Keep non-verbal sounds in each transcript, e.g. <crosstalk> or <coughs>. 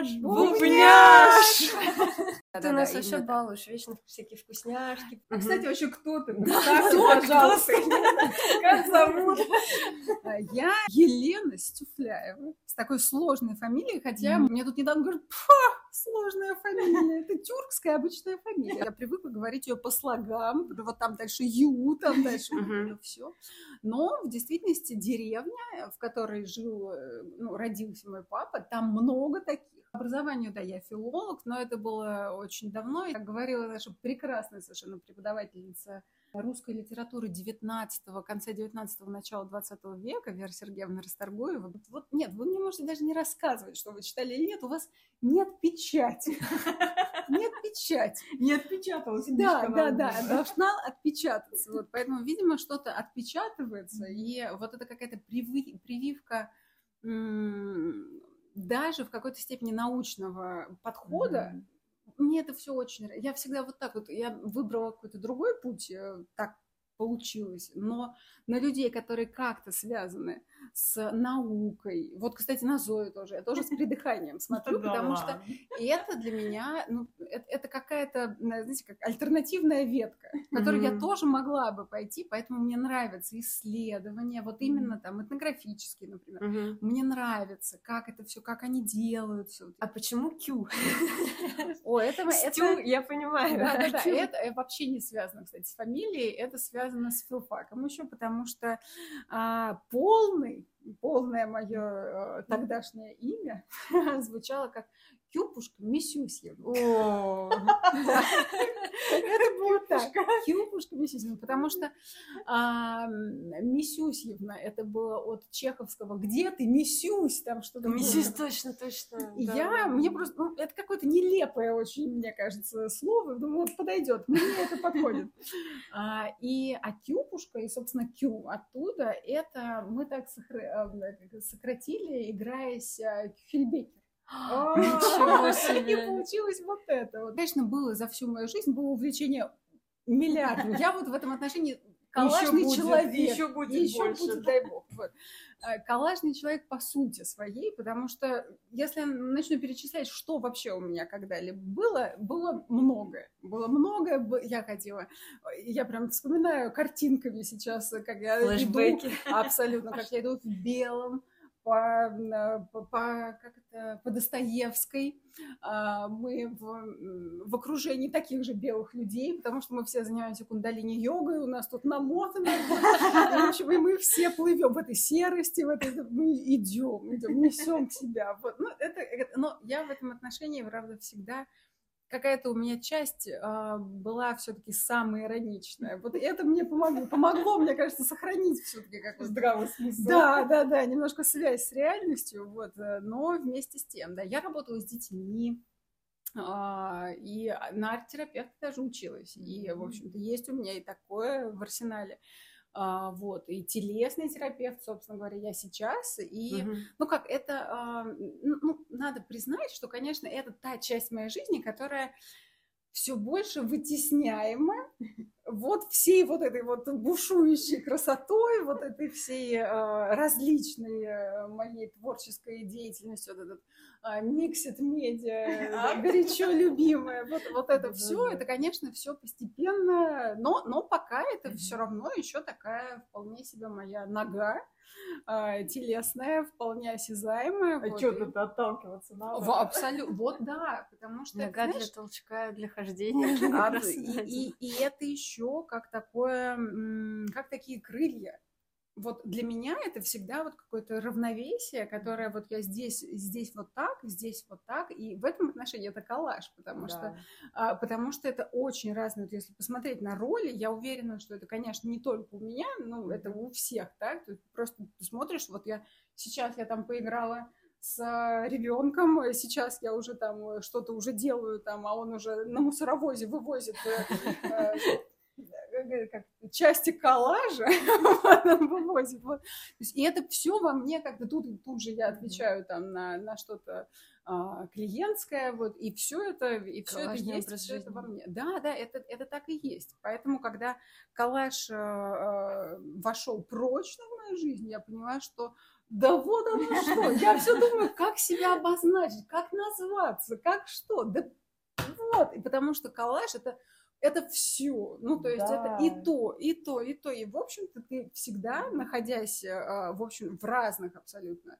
наш бубняш! Ты нас вообще балуешь, вечно всякие вкусняшки. А, кстати, вообще кто ты? Кто, пожалуйста. Как зовут? Я Елена Стюфляева с такой сложной фамилией, хотя мне тут недавно говорят, «Пфа, сложная фамилия, это тюркская обычная фамилия. Я привыкла говорить ее по слогам, вот там дальше Ю, там дальше все. Но в действительности деревня, в которой жил, э, ну, родился мой папа, там много таких. Образованию, да, я филолог, но это было очень давно. И, как говорила наша прекрасная совершенно преподавательница русской литературы 19 конца 19-го, начала 20 века, Вера Сергеевна Расторгуева. Вот, нет, вы мне можете даже не рассказывать, что вы читали или нет, у вас нет печати. Нет печати. Не отпечаталась Да, да, да, должна отпечататься. Вот, поэтому, видимо, что-то отпечатывается, и вот это какая-то прививка даже в какой-то степени научного подхода. Мгм. Мне это все очень... Я всегда вот так вот, я выбрала какой-то другой путь, э, так получилось, но на людей, которые как-то связаны с наукой, вот, кстати, на Зою тоже, я тоже с придыханием смотрю, потому что это для меня, ну, это, это какая-то, на- знаете, как альтернативная ветка, в которую я тоже могла бы пойти, поэтому мне нравятся исследования, вот именно там этнографические, например. Мне нравится, как это все, как они делают все. А почему Q? <laughs> О, это, Стю, это, я понимаю. это э, вообще не связано, кстати, с фамилией, это связано с филфаком еще, потому что а, полный, полное мое тогдашнее имя. <laughs> Звучало как Кюпушка Мисюсьевна. О, Это <laughs> было так. Кюпушка Мисюсьевна, потому что Мисюсьевна, это было от чеховского «Где ты, Мисюсь?» Там что-то. Миссис, точно, точно. Я, мне просто, ну, это какое-то нелепое очень, мне кажется, слово. Думаю, вот подойдет, мне это подходит. <laughs> А, и а Кюпушка, и, собственно, Кю оттуда, это мы так сократили, играясь а, Кюхельбекер. Ничего <laughs> И себе. получилось вот это. Вот. Конечно, было за всю мою жизнь, было увлечение миллиардом. Я вот в этом отношении коллажный будет, человек. еще будет И еще больше. будет, дай бог. Вот. А, Коллажный человек по сути своей, потому что если я начну перечислять, что вообще у меня когда-либо было, было многое. Было многое, я ходила, я прям вспоминаю картинками сейчас, как я иду, Флэшбэки. абсолютно, как я иду в белом, по, м, по, по- как это, по Достоевской. А, Мы в, в окружении таких же белых людей, потому что мы все занимаемся кундалини-йогой, у нас тут намотано. В общем, и мы все плывем в этой серости, в этой, мы идем, идем, несем себя. Вот. Ну, это- но я в этом отношении, правда, всегда какая-то у меня часть а, была все-таки самая ироничная. Вот это мне помогло, помогло, мне кажется, сохранить все-таки какой-то Здравый смысл. да, да, да, немножко связь с реальностью, вот, э, но вместе с тем, да, я работала с детьми, а, и на арт-терапевта даже училась, и, в общем-то, есть у меня и такое в арсенале, А, вот, и телесный терапевт, собственно говоря, я сейчас, и, Мгм. ну, как, это, а, ну, надо признать, что, конечно, это та часть моей жизни, которая все больше вытесняема вот всей вот этой вот бушующей красотой, вот этой всей э, различной э, моей творческой деятельностью, вот этот э, миксит медиа, горячо любимое, вот, вот это все, это, конечно, все постепенно, но, но пока это все равно еще такая вполне себе моя нога э, телесная, вполне осязаемая. А вот, что и- тут отталкиваться надо? Абсолютно, вот да, потому что, Нога для знаешь, толчка, для хождения. <laughs> а, Раз и, и- и это еще как такое, как такие крылья. Вот для меня это всегда вот какое-то равновесие, которое вот я здесь, здесь вот так, здесь вот так, и в этом отношении это коллаж, потому что Да. а, потому что это очень разное. Вот если посмотреть на роли, я уверена, что это, конечно, не только у меня, ну, это у всех, так? Ты просто ты смотришь, вот я сейчас я там поиграла с ребенком, сейчас я уже там э, что-то уже делаю там, а он уже на мусоровозе вывозит <laughs> как, части коллажа, <laughs> вывозит. Вот. И это все во мне как-то тут, тут же я отвечаю там на, на что-то а, клиентское, вот, и все это, и все это есть, все это во мне. Да, да, это, это так и есть. Поэтому, когда коллаж э, э, вошел прочно в мою жизнь, я поняла, что да вот оно что. Я все думаю, как себя обозначить, как назваться, как что. Да вот. И потому что коллаж это это все. Ну, то есть да. это и то, и то, и то. И, в общем-то, ты всегда, находясь, а, в общем, в разных абсолютно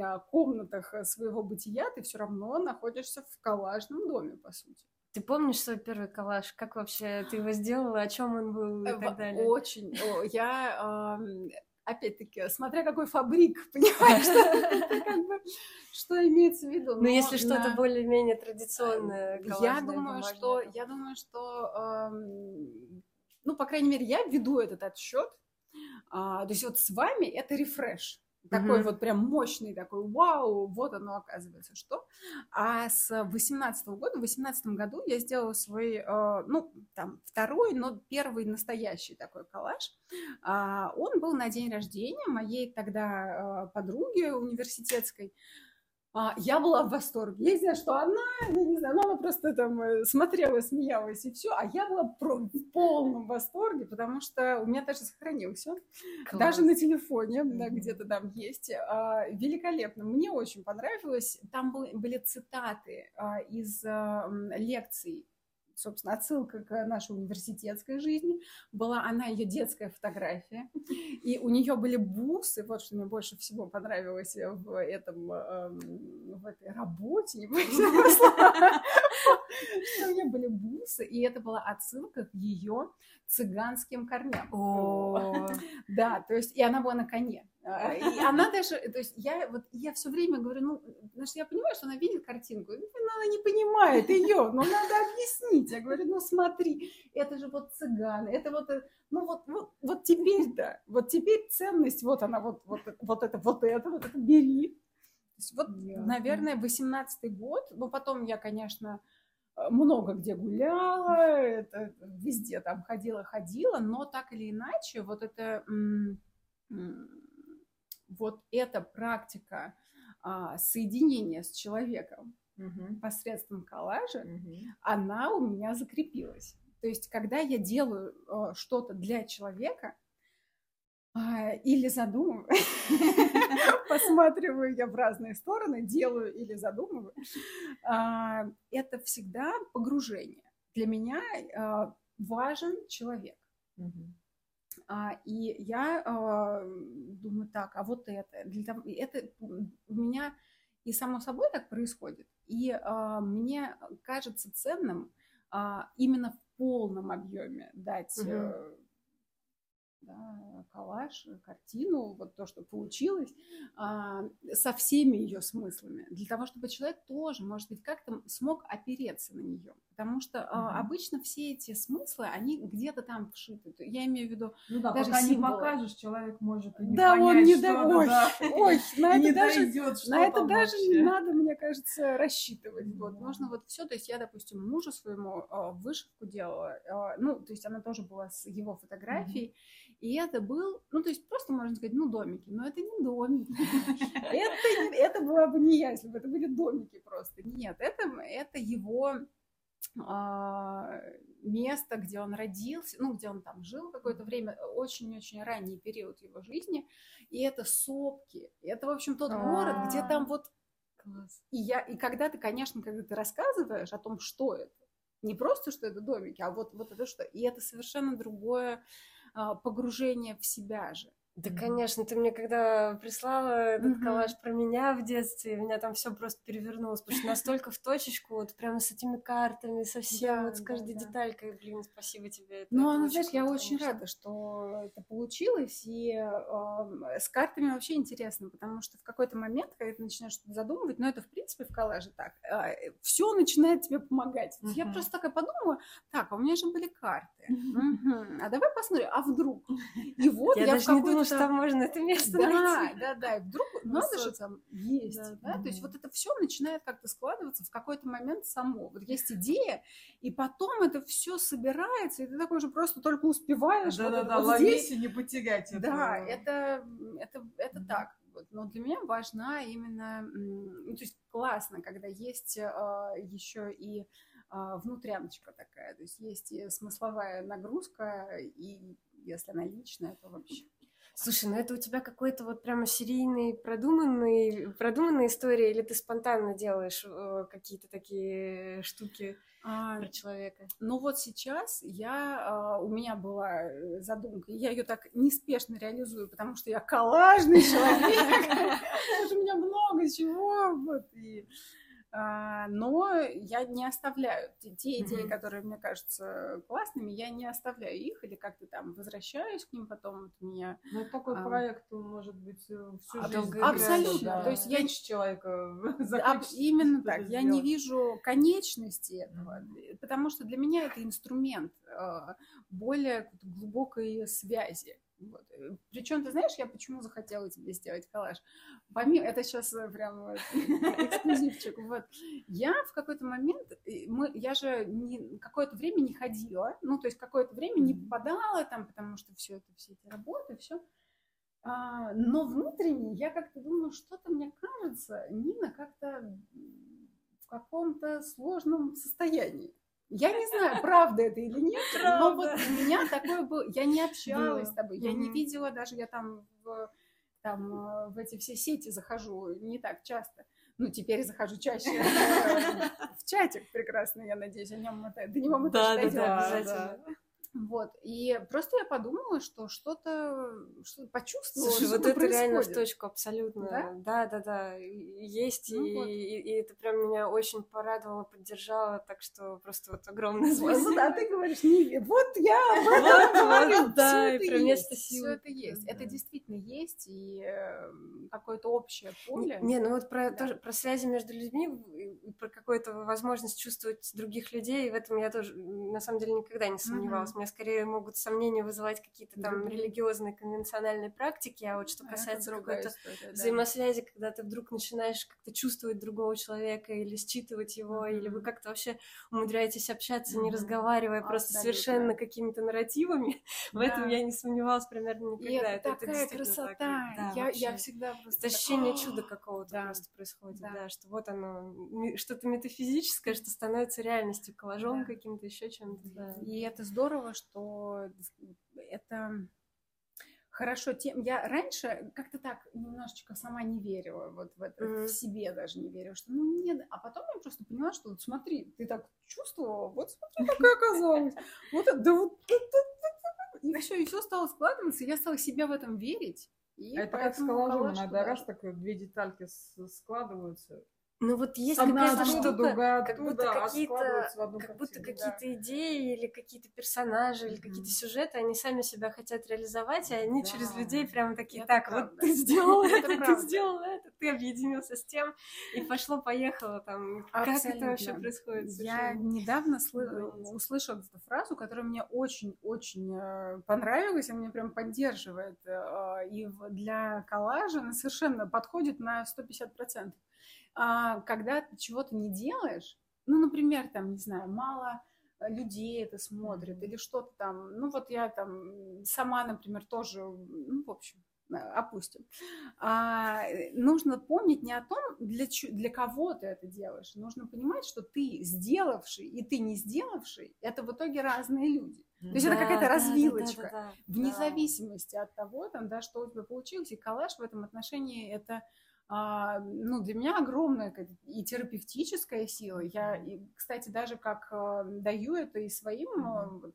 а, комнатах своего бытия, ты все равно находишься в коллажном доме, по сути. Ты помнишь свой первый коллаж? Как вообще ты его сделала? О чем он был и так далее? Очень. Я опять-таки, смотря какой фабрик, <laughs> понимаешь, что имеется в виду. Ну, если что-то более-менее традиционное. Я думаю, что, я думаю, что, ну, по крайней мере, я веду этот отсчет. А, то есть вот с вами это рефреш такой вот прям мощный такой, вау, вот оно оказывается что. А с 18 года, в 18 году я сделала свой, э, ну, там, второй, но первый настоящий такой коллаж. А, он был на день рождения моей тогда э, подруги университетской. А, я была в восторге. Я знаю, что она, я не знаю, ну, она просто там э, смотрела, смеялась и все, а я была в полном восторге, потому что у меня даже сохранился, Класс. даже на телефоне, mm-hmm. да, где-то там есть, а, великолепно. Мне очень понравилось. Там был, были цитаты а, из а, лекций собственно, отсылка к нашей университетской жизни. Была она ее детская фотография. И у нее были бусы. Вот что мне больше всего понравилось в этом, эм, в этой работе. Не у нее были бусы. И это была отсылка к ее цыганским корням. Да, то есть, и она была на коне. А, и она даже, то есть я вот я все время говорю, ну, потому что я понимаю, что она видит картинку, но она не понимает ее, но надо объяснить. Я говорю, ну смотри, это же вот цыганы, это вот, ну вот, вот, вот теперь да, вот теперь ценность, вот она, вот, вот, вот это, вот это, вот это бери. То есть вот, yeah. наверное, 18-й год, но потом я, конечно, много где гуляла, это, везде там ходила, ходила, но так или иначе, вот это вот эта практика а, соединения с человеком угу. посредством коллажа, угу. она у меня закрепилась. То есть, когда я делаю а, что-то для человека, а, или задумываю, <laughs> посматриваю я в разные стороны, делаю или задумываю, а, это всегда погружение. Для меня а, важен человек. А, и я а, думаю, так, а вот это, для того, это у меня и само собой так происходит. И а, мне кажется ценным а, именно в полном объеме дать угу да, коллаж, картину, вот то, что получилось, а, со всеми ее смыслами, для того, чтобы человек тоже, может быть, как-то смог опереться на нее. Потому что mm-hmm. обычно все эти смыслы, они где-то там вшиты. Я имею в виду ну да, даже пока символы. не покажешь, человек может и не да, понять, он не что до... ой, да. ой, <laughs> на это даже, дойдет, на это даже не надо, мне кажется, рассчитывать. Вот, нужно вот все. То есть я, допустим, мужу своему э, вышивку делала, э, ну, то есть она тоже была с его фотографией. Mm-hmm. И это был, ну, то есть просто можно сказать, ну, домики. Но это не домики. <laughs> Это, это была бы не я, если бы это были домики просто. Нет, это, это его место, где он родился, ну, где он там жил какое-то время, очень-очень ранний период его жизни, и это сопки, это, в общем, тот город, где там вот... И, я, и когда ты, конечно, когда ты рассказываешь о том, что это, не просто, что это домики, а вот, вот это что, и это совершенно другое а, погружение в себя же. Да, конечно, ты мне когда прислала этот mm-hmm. коллаж про меня в детстве, меня там все просто перевернулось, потому что настолько в точечку, вот прямо с этими картами, со всем, да, вот с каждой да, деталькой, блин, спасибо тебе. Это, ну, это знаешь, я очень рада, что это получилось, и э, с картами вообще интересно, потому что в какой-то момент, когда ты начинаешь что-то задумывать, ну, это в принципе в коллаже так, э, все начинает тебе помогать. Mm-hmm. Я просто такая подумала, так, а у меня же были карты, mm-hmm. а давай посмотрим, а вдруг? И <laughs> вот я, я не думала, что там можно это место да, найти. Да, да, и вдруг надо же там есть, да, да? Mm-hmm. то есть вот это все начинает как-то складываться в какой-то момент само. Вот есть идея, и потом это все собирается, и ты такой же просто только успеваешь. Да, вот да, да, вот ловить здесь. и не потерять это. Да, это, это, это так. Но для меня важна именно, ну, то есть классно, когда есть э, еще и э, внутряночка такая, то есть есть и смысловая нагрузка, и если она личная, то вообще. Слушай, ну это у тебя какой-то вот прямо серийный, продуманный, продуманная история, или ты спонтанно делаешь э, какие-то такие штуки а, про человека? Ну вот сейчас я, э, у меня была э, задумка, я ее так неспешно реализую, потому что я коллажный человек, <laughs> у меня много чего, вот, и но я не оставляю те, те идеи, mm-hmm. которые мне кажутся классными, я не оставляю их или как-то там возвращаюсь к ним потом. Вот меня, ну, такой а, проект может быть э, всю а жизнь. Абсолютно. Да. То есть я человека <laughs> а, Именно так. Я не вижу конечности этого, mm-hmm. потому что для меня это инструмент а, более глубокой связи. Вот. Э, Причем, ты знаешь, я почему захотела тебе сделать коллаж? Помимо, это сейчас э, прям <laughs> эксклюзивчик. Вот. Я в какой-то момент, мы, я же не, какое-то время не ходила, ну, то есть какое-то время не попадала там, потому что все это, все эти работы, все. А, но внутренне я как-то думаю, что-то мне кажется, Нина как-то в каком-то сложном состоянии. Я не знаю, правда это или нет, правда. но вот у меня такое было. Я не общалась да. с тобой, я mm-hmm. не видела даже, я там в, там э, в эти все сети захожу не так часто. Ну, теперь захожу чаще <laughs> в чатик прекрасно, я надеюсь, о нем мы, до него мы да, тоже да, да, обязательно. Вот, и просто я подумала, что что-то что почувствовала. Слушай, вот это происходит. реально в точку абсолютно. Да, да, да, да. есть, ну, и, вот. и, и это прям меня очень порадовало, поддержало, так что просто вот огромное <laughs> спасибо. Ну да, ты говоришь, не, вот я вот, говорю, да, и про место силы. Все это есть, это действительно есть, и эм, какое-то общее поле. Не, ну вот про, тоже, про связи между людьми, про какую-то возможность чувствовать других людей, в этом я тоже, на самом деле, никогда не сомневалась скорее могут сомнения вызывать какие-то там mm-hmm. религиозные конвенциональные практики, а вот что а касается какой-то история, взаимосвязи, да. когда ты вдруг начинаешь как-то чувствовать другого человека или считывать его, mm-hmm. или вы как-то вообще умудряетесь общаться, mm-hmm. не разговаривая, Абсолютно. просто совершенно какими-то нарративами, <laughs> да. в этом я не сомневалась примерно никогда. И это, это такая это красота, так. Да, я, я всегда просто... Это ощущение <gasps> чуда какого-то да. просто происходит, да. да, что вот оно, что-то метафизическое, что становится реальностью, коллажом да. каким-то, еще чем-то. Да. И это здорово, здорово, что это хорошо тем. Я раньше как-то так немножечко сама не верила вот в это, mm-hmm. в себе даже не верила, что ну нет. А потом я просто поняла, что вот смотри, ты так чувствовала, вот смотри, какая оказалась. Вот да вот и все, и все стало складываться, и я стала себя в этом верить. И а это как с коллажом, иногда раз так две детальки складываются, ну вот есть какая-то штука, другая, как будто какие-то, как будто какие-то идеи или какие-то персонажи mm-hmm. или какие-то сюжеты, они сами себя хотят реализовать, и они да. через людей прямо такие, это так, правда. вот ты сделал <laughs> это, это ты сделал это, ты объединился с тем, и пошло-поехало там. Абсолютно. Как это вообще происходит? Я недавно сл- услышала эту фразу, которая мне очень-очень э, понравилась, и мне прям поддерживает. Э, и для коллажа она совершенно подходит на 150% а, когда ты чего-то не делаешь, ну, например, там, не знаю, мало людей это смотрят или что-то там, ну, вот я там сама, например, тоже, ну, в общем, э, опустим. А, нужно помнить не о том, для, для кого ты это делаешь. Нужно понимать, что ты сделавший и ты не сделавший – это в итоге разные люди. То есть да, это какая-то да, развилочка. Да, да, да, Вне да. зависимости от того, там, да, что у тебя получилось. И коллаж в этом отношении – это а, ну, для меня огромная и терапевтическая сила. Я, и, кстати, даже как а, даю это и своим mm-hmm. вот,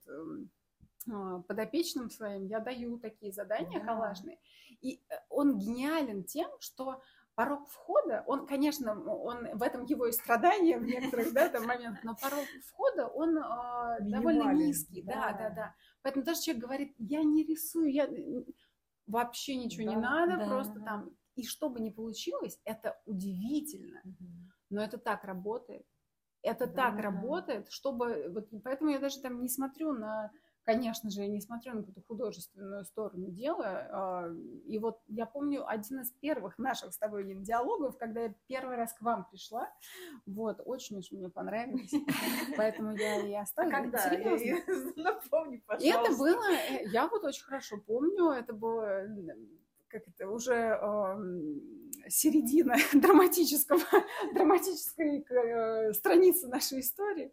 а, подопечным своим, я даю такие задания yeah. коллажные. И э, он гениален тем, что порог входа, он, конечно, он в этом его и страдания в некоторых да, там, моментах, но порог входа, он э, довольно низкий. Да. да, да, да. Поэтому даже человек говорит, я не рисую, я вообще ничего да, не надо, да, просто да. там и что бы ни получилось, это удивительно. Но это так работает. Это да, так да. работает, чтобы... Вот, поэтому я даже там не смотрю на... Конечно же, я не смотрю на какую-то художественную сторону дела. А, и вот я помню один из первых <laughs> наших с тобой диалогов, когда я первый раз к вам пришла. Вот, очень уж мне понравилось. <laughs> Поэтому я и оставила. А когда? <laughs> Напомни, пожалуйста. И это было... Э, я вот очень хорошо помню. Это было как это уже э, середина <laughs> драматического, драматической э, страницы нашей истории.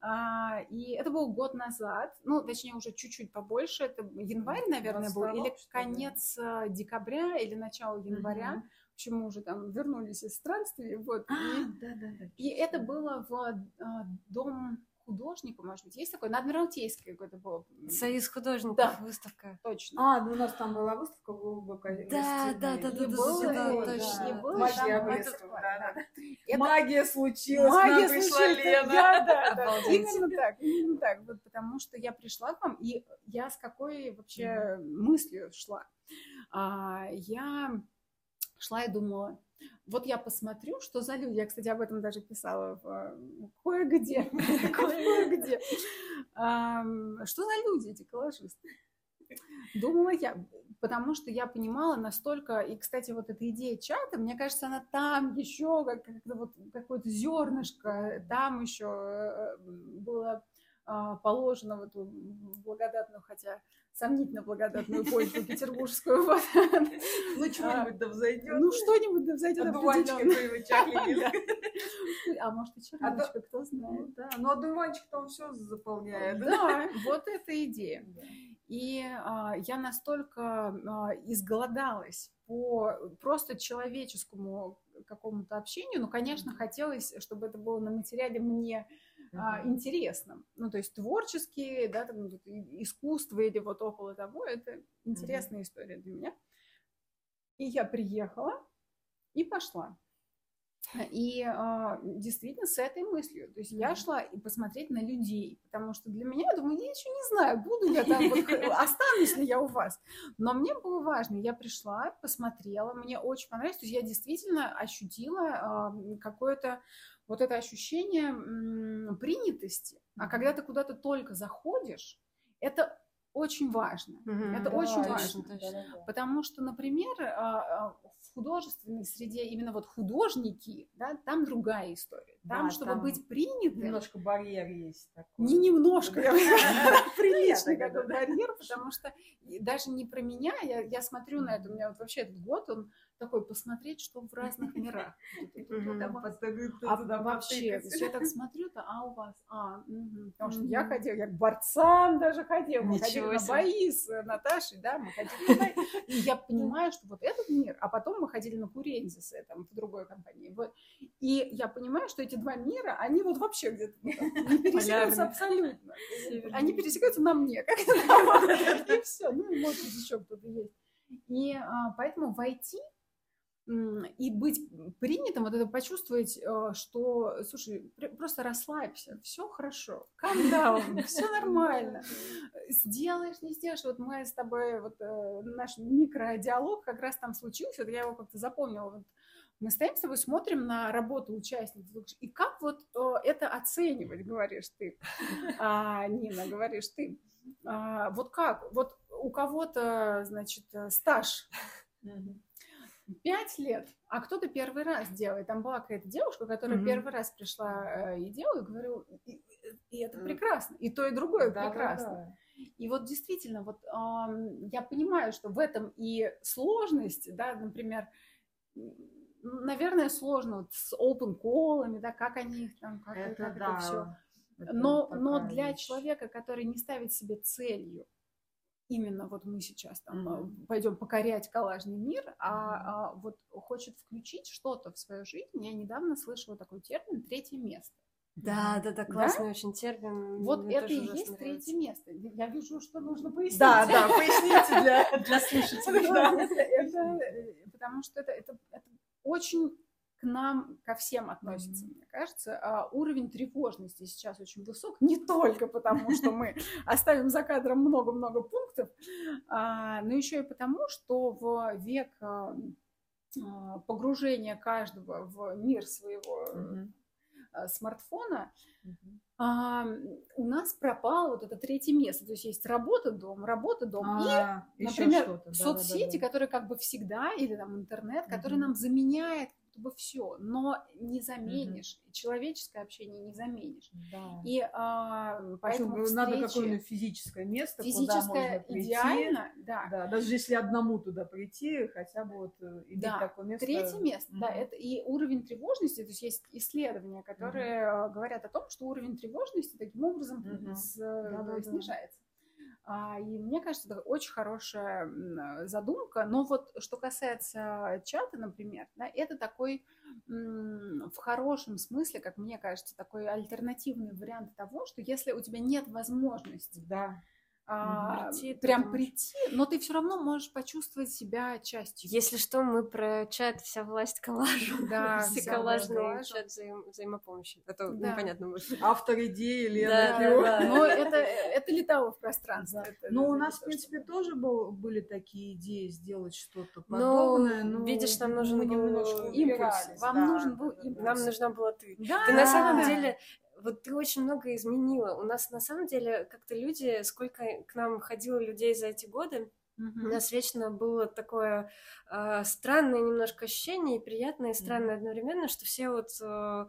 А, и это был год назад, ну, точнее, уже чуть-чуть побольше, это январь, наверное, был, или конец э, декабря, или начало января. Угу. Почему уже там вернулись из странствий, вот. А, и, да, да, да. и это было в а, дом художника, может быть, есть такой, на Адмиралтейской какой-то был. Союз художников, да. выставка. Точно. А, ну у нас там была выставка глубокая. Да, да, да, да, было, да, да, точно. Не было, Магия там, это, да, да. Это... Магия случилась, Магия пришла случилась, Лена. Да, <laughs> да, да. Именно так, именно так. Вот потому что я пришла к вам, и я с какой вообще мыслью шла? А, я шла и думала, вот я посмотрю, что за люди. Я, кстати, об этом даже писала в, э, кое-где. <laughs> Кое-где. Что за люди эти коллажисты? Думала я, потому что я понимала настолько, и, кстати, вот эта идея чата, мне кажется, она там еще как, как вот какое-то зернышко, там еще э, было а, положено в эту благодатную, хотя сомнительно благодатную почву петербургскую. Ну, что-нибудь да взойдет. Ну, что-нибудь да взойдет определенно. А может, и черничка, кто знает. Да, но одуванчик-то он все заполняет. Да, вот эта идея. И а, я настолько а, изголодалась по просто человеческому какому-то общению. Ну, конечно, хотелось, чтобы это было на материале мне а, интересным. Ну, то есть творческие, да, там, искусство или вот около того, это интересная mm-hmm. история для меня. И я приехала и пошла. И а, действительно с этой мыслью. То есть я шла и посмотреть на людей, потому что для меня, я думаю, я еще не знаю, буду я там, вот, <laughs> останусь ли я у вас. Но мне было важно, я пришла, посмотрела, мне очень понравилось. То есть я действительно ощутила а, какое-то вот это ощущение м, принятости. А когда ты куда-то только заходишь, это очень важно. Mm-hmm. Это да, очень важно. Точно. Потому что, например, а, а, в художественной среде именно вот художники, да, там другая история. Там, да, чтобы там быть принятым... Немножко барьер есть такой. Не немножко, <laughs> приличный какой барьер, потому что даже не про меня, я смотрю на это, у меня вот вообще этот год, он такой посмотреть, что в разных мирах. <laughs> А вообще, я так смотрю-то, а у вас, а, потому что я ходила, я к борцам даже ходила, мы ходили на бои с Наташей, да, мы ходили на бои, <laughs> и я понимаю, что вот этот мир, а потом мы ходили на Курензис, там, в другой компании, и я понимаю, что эти два мира, они вот вообще где-то не <laughs> пересекаются абсолютно, они пересекаются на мне, как и все, ну, может быть, еще кто-то есть. И а, поэтому войти и быть принятым, вот это почувствовать, э, что, слушай, просто расслабься, все хорошо, calm <laughs> все нормально, сделаешь, не сделаешь. Вот мы с тобой, вот э, наш микродиалог как раз там случился, я его как-то запомнила. Вот мы стоим с тобой, смотрим на работу участников, и как вот э, это оценивать, говоришь ты, а, Нина, говоришь ты. А, вот как? Вот у кого-то, значит, стаж пять лет, а кто-то первый раз делает. Там была какая-то девушка, которая mm-hmm. первый раз пришла э, и делала, и говорю, и, и это mm-hmm. прекрасно, и то, и другое да, прекрасно. Да, да. И вот действительно, вот э, я понимаю, что в этом и сложность, да, например, наверное, сложно вот с open call'ами, да, как они там, как это, как да. это все. Но, но для вещь. человека, который не ставит себе целью именно вот мы сейчас там mm-hmm. пойдем покорять коллажный мир, а, а вот хочет включить что-то в свою жизнь. Я недавно слышала такой термин «третье место». Да, да, да, классный да? очень термин. Вот Мне это и есть нравится. третье место. Я вижу, что нужно пояснить. Да, да, поясните для, для слушателей. <laughs> Потому что это очень к нам, ко всем относится, mm-hmm. мне кажется. А уровень тревожности сейчас очень высок, не только потому, что мы <laughs> оставим за кадром много-много пунктов, а, но еще и потому, что в век а, а погружения каждого в мир своего mm-hmm. смартфона mm-hmm. А, у нас пропало вот это третье место. То есть есть работа, дом, работа, дом. А, и, например, да, соцсети, да, да, да. которые как бы всегда, или там интернет, который нам заменяет будто бы все, но не заменишь. Угу. Человеческое общение не заменишь. Да. И а, поэтому Причем, надо какое-нибудь физическое место, физическое куда можно прийти. идеально, да. да. Даже если одному туда прийти, хотя бы вот э, иметь да. такое место. Третье место, угу. да, это и уровень тревожности. То есть есть исследования, которые угу. говорят о том, что уровень тревожности таким образом угу. с, да, да, снижается. А, и мне кажется, это очень хорошая задумка. Но вот что касается чата, например, да, это такой в хорошем смысле, как мне кажется, такой альтернативный вариант того, что если у тебя нет возможности да а, прийти, прям прийти, но ты все равно можешь почувствовать себя частью. Если что, мы про чат «Вся власть коллажу». <laughs> Да, все коллажный чат взаим, взаимопомощи. Это да. непонятно может. <laughs> Автор идеи Лена. Да, да, да. Но это, это летало в пространство. Да. но у нас, в принципе, тоже был, были такие идеи сделать что-то подобное. Но, но видишь, нам нужен был импульс. Вам да, нужен был импульс. Нам нужна была ты. Да, ты на самом деле вот ты очень много изменила. У нас на самом деле как-то люди, сколько к нам ходило людей за эти годы, Uh-huh. У нас вечно было такое э, странное немножко ощущение, и приятное, и странное uh-huh. одновременно, что все вот э,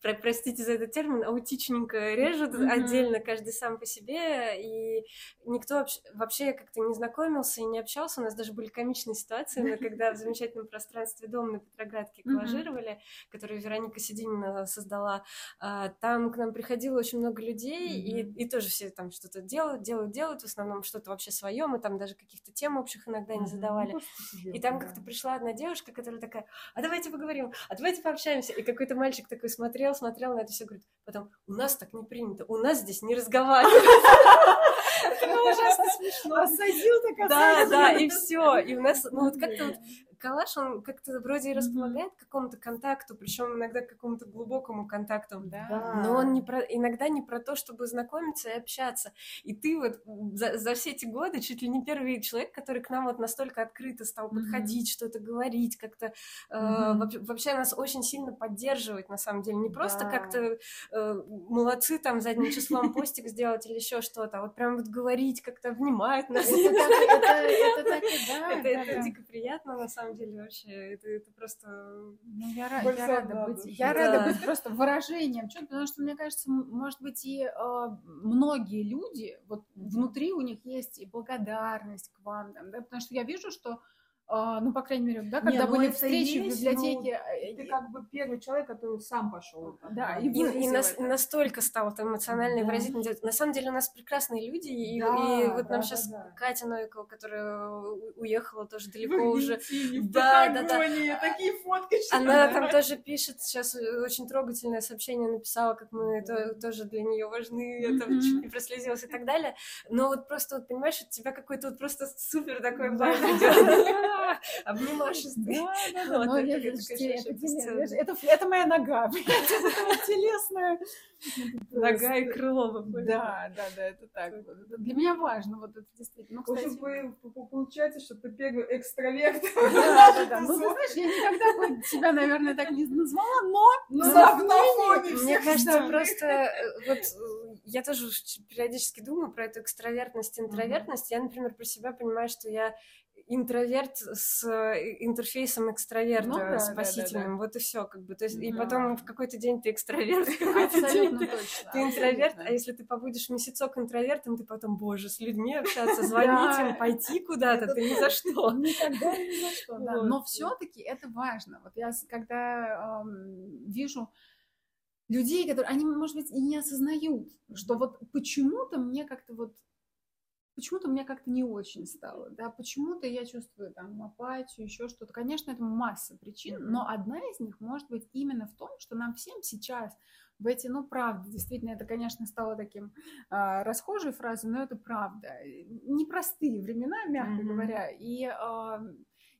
про, простите за этот термин, аутичненько режут mm-hmm. отдельно, каждый сам по себе, и никто вообще, вообще как-то не знакомился и не общался. У нас даже были комичные ситуации, но <laughs> когда в замечательном пространстве дома на Петроградке коллажировали, mm-hmm. который Вероника Сидинина создала, а, там к нам приходило очень много людей, mm-hmm. и, и тоже все там что-то делают, делают, делают, в основном что-то вообще свое, мы там даже каких-то тем общих иногда не задавали. Mm-hmm. И там как-то пришла одна девушка, которая такая, а давайте поговорим, а давайте пообщаемся, и какой-то мальчик такой смотрел, смотрел на это все, говорит, потом, у нас так не принято, у нас здесь не разговаривают. Это ужасно смешно. Осадил так Да, да, и все. И у нас, ну вот как-то вот коллаж, он как-то вроде и располагает к какому-то контакту, причем иногда к какому-то глубокому контакту. Да. Но он не про, иногда не про то, чтобы знакомиться и общаться. И ты вот за, за все эти годы чуть ли не первый человек, который к нам вот настолько открыто стал mm-hmm. подходить, что-то говорить, как-то mm-hmm. э, вообще нас очень сильно поддерживать, на самом деле. Не просто да. как-то э, молодцы там задним числом постик сделать или еще что-то, а вот прям вот говорить, как-то внимать нас. Это так и да. Это дико приятно, на самом деле вообще это, это просто... Ну, я, я рада быть, я да. рада быть просто выражением чего потому что, мне кажется, может быть, и э, многие люди, вот внутри у них есть и благодарность к вам, там, да, потому что я вижу, что ну, по крайней мере, да, когда не, ну, были встречи есть, в библиотеке. Ну, ты как бы первый человек, который сам пошел. Да, и, и, и нас, настолько стало там эмоционально и выразительно делать. На самом деле у нас прекрасные люди, и, да, и вот да, нам да, сейчас да. Катя Новикова, которая уехала тоже далеко Вы уже. Да, да, да. Такие фотки. Она там тоже пишет сейчас очень трогательное сообщение написала, как мы то, тоже для нее важны, я там чуть не прослезилась и так далее. Но вот просто вот понимаешь, от тебя какой-то вот просто супер такой байк идет. <laughs> обнимашись. Да, да, да. Но это, это моя нога, <laughs> телесная. Нога и крыло. Да, да, да, это так. Для меня важно, вот это действительно. Ну, кстати, получается, что ты первый экстраверт. Да, да, да. <laughs> Ну, ты знаешь, я никогда себя, наверное, так не назвала, но... Но Мне кажется, просто э, вот э, я тоже периодически думаю про эту экстравертность, интровертность. Я, например, про себя понимаю, что я интроверт с э, интерфейсом экстраверта ну, да, спасительным. Да, да, да. Вот и все, как бы. То есть, да. И потом в какой-то день ты экстраверт, <laughs> Абсолютно точно. Ты интроверт, а если ты побудешь месяцок интровертом, ты потом, боже, с людьми общаться, <laughs> звонить им, пойти куда-то, ты ни за что. <laughs> Никогда ни за что, да. Но все-таки это важно. Вот я когда вижу людей, которые, они, может быть, и не осознают, что вот почему-то мне как-то вот почему-то мне как-то не очень стало, да, почему-то я чувствую там апатию, еще что-то. Конечно, это масса причин, но одна из них может быть именно в том, что нам всем сейчас в эти, ну, правда, действительно, это, конечно, стало таким э, расхожей фразой, но это правда. Непростые времена, мягко mm-hmm. говоря, и э,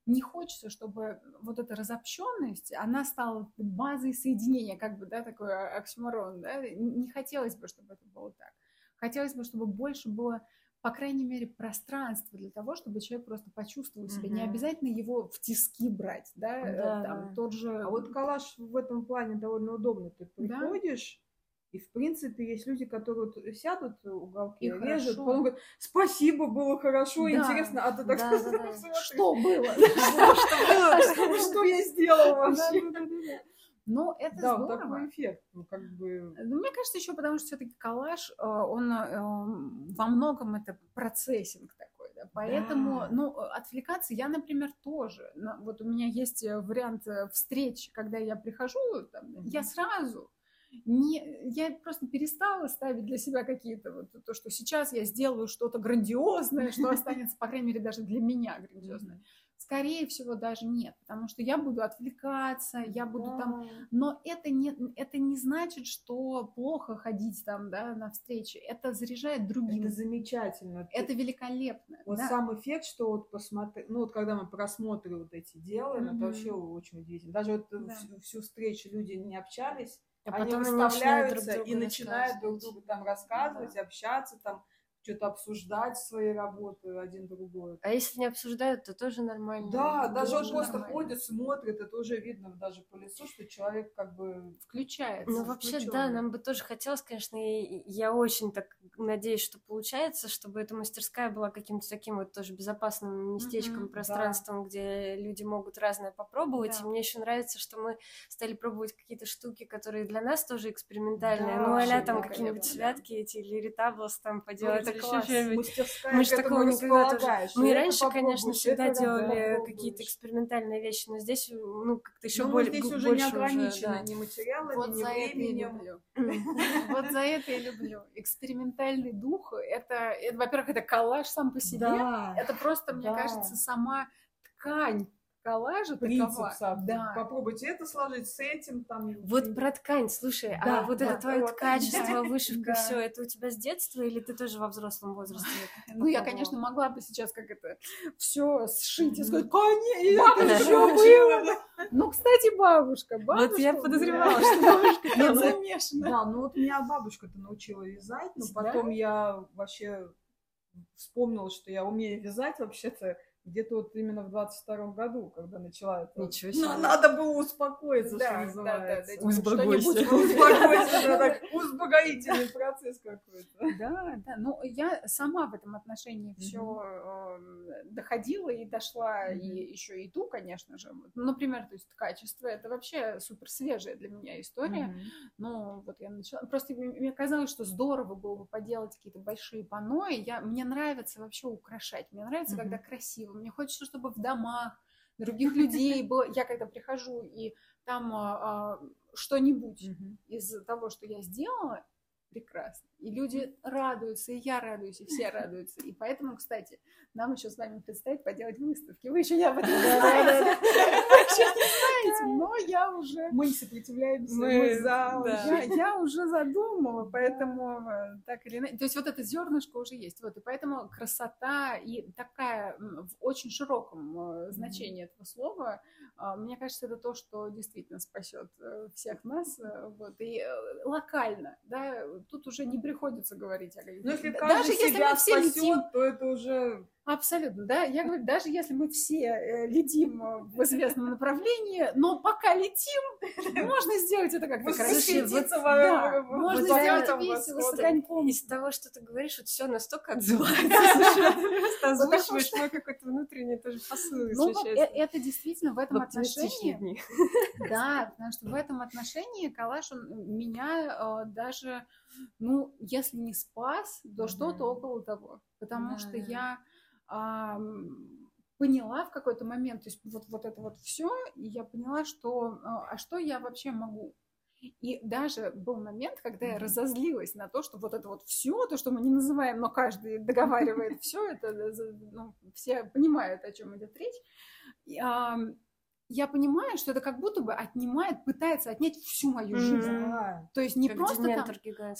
не хочется, чтобы вот эта разобщенность, она стала базой соединения, как бы, да, такой оксюморон, да, не хотелось бы, чтобы это было так. Хотелось бы, чтобы больше было по крайней мере, пространство для того, чтобы человек просто почувствовал себя. Mm-hmm. Не обязательно его в тиски брать, да, да, там, да. тот же... А вот коллаж в этом плане довольно удобно. Ты приходишь, И, в принципе, есть люди, которые вот сядут уголки, И режут, потом говорят, спасибо, было хорошо, Да, интересно, а ты так да, <laughs> да, <laughs> да. Что было? что что я сделала вообще? Но это Да, здорово. такой эффект, ну, как бы... Ну, мне кажется, еще потому что все-таки коллаж, э, он э, во многом это процессинг такой, да. Поэтому, Да. ну, отвлекаться я, например, тоже. Но Вот у меня есть э, вариант э, встреч, когда я прихожу, там, я сразу не, я просто перестала ставить для себя какие-то вот то, что сейчас я сделаю что-то грандиозное, что останется, по крайней мере, даже для меня грандиозное. Скорее всего, даже нет, потому что я буду отвлекаться, я буду там но это не, это не значит, что плохо ходить там, да, на встречи. Это заряжает другим. Это Это, замечательно. великолепно. Вот да. сам эффект, что вот посмотри, ну вот когда мы просмотры вот эти делаем, Мгм. это вообще очень удивительно. Даже вот Да. всю, всю встречу люди не общались, А они потом они начинают друг выставляются и начинают друг другу там рассказывать, общаться, там что-то обсуждать свои работы один другой. А если не обсуждают, то тоже нормально. Да, Ну, даже тоже просто нормально. ходят, смотрят, это уже видно даже по лицу, что человек как бы Включается. Ну, вообще, да, нам бы тоже хотелось, конечно, и я очень так надеюсь, что получается, чтобы эта мастерская была каким-то таким вот тоже безопасным местечком, да. пространством, где люди могут разное попробовать. Да. И мне еще нравится, что мы стали пробовать какие-то штуки, которые для нас тоже экспериментальные. Да, ну, а там какие-нибудь да. святки эти или ретаблс там поделать, это еще мастерская Мы же такого никогда тоже-. Мы Это раньше, конечно, всегда это делали какие-то экспериментальные вещи, но здесь, ну, как-то еще Но мы более здесь уже больше не ограничены да. ни материалами, Вот ни за это и временем. люблю. <laughs> Вот за это и люблю. Экспериментальный дух, это, это, во-первых, это коллаж сам по себе. Это просто, мне кажется, сама ткань коллажа принцип такова. сам. Да. Попробуйте это сложить с этим там. Вот про ткань, слушай, Да, а вот да, это твое вот, качество, <laughs> да. вышивка, Да. все, это у тебя с детства или ты тоже во взрослом возрасте? <laughs> Ну, я, конечно, могла бы сейчас как это все сшить и сказать, конечно. Ну, кстати, бабушка, бабушка. Вот я подозревала, что <laughs> бабушка там. замешана. Да, ну вот меня бабушка-то научила вязать, но потом я вообще вспомнила, что я умею вязать вообще-то где-то вот именно в 22 году, когда начала это. Ничего Ну, себе. надо было успокоиться, Да, что да, да, называется. да, типа, Успокойся. успокоительный процесс какой-то. Да, да. Ну, я сама в этом отношении все доходила и дошла, и еще и ту, конечно же. Ну, Например, то есть качество это вообще супер свежая для меня история. Ну, вот я начала. Просто мне казалось, что здорово было бы поделать какие-то большие панно. Я... Мне нравится вообще украшать. Мне нравится, когда Мгм. Мне хочется, чтобы в домах других людей было. Я когда прихожу и там а, а, что-нибудь Мгм. из того, что я сделала, прекрасно. И люди радуются, и я радуюсь, и все радуются. И поэтому, кстати, нам еще с вами предстоит поделать выставки. Вы еще не об этом знаете. Знаете, но я уже... Мы не сопротивляемся, Мы- мы, за. да. Я, я уже задумала, поэтому э, так или иначе. То есть вот это зернышко уже есть. Вот, и поэтому красота и такая в очень широком э, значении этого слова, а, мне кажется, это то, что действительно спасет э, всех нас. Вот, и локально, да, тут уже не приходится говорить о каких-то... Ну, если Даже каждый если себя мы все спасет, летим то это уже... Абсолютно, да. Я говорю, даже если мы все э, летим э, в известном направлении, но пока летим, <laughs> можно сделать это как-то красиво. Восхититься Вот, да, во- можно вот сделать закатом, весело, с огоньком. Из того, что ты говоришь, вот все настолько <laughs> отзывается. Озвучиваешь мой какой-то внутренний тоже посыл, Ну, э- это действительно в этом отношении, <laughs> да, потому что в этом отношении Калаш, он меня э, даже, ну, если не спас, то что-то около того. Потому что я поняла в какой-то момент, то есть вот, вот это вот все, и я поняла, что, а а что я вообще могу? И даже был момент, когда я разозлилась на то, что вот это вот все, то, что мы не называем, но каждый договаривает все, это э, ну, все понимают, о чем идет речь. И, я понимаю, что это как будто бы отнимает, пытается отнять всю мою жизнь. Да. То есть не Как просто там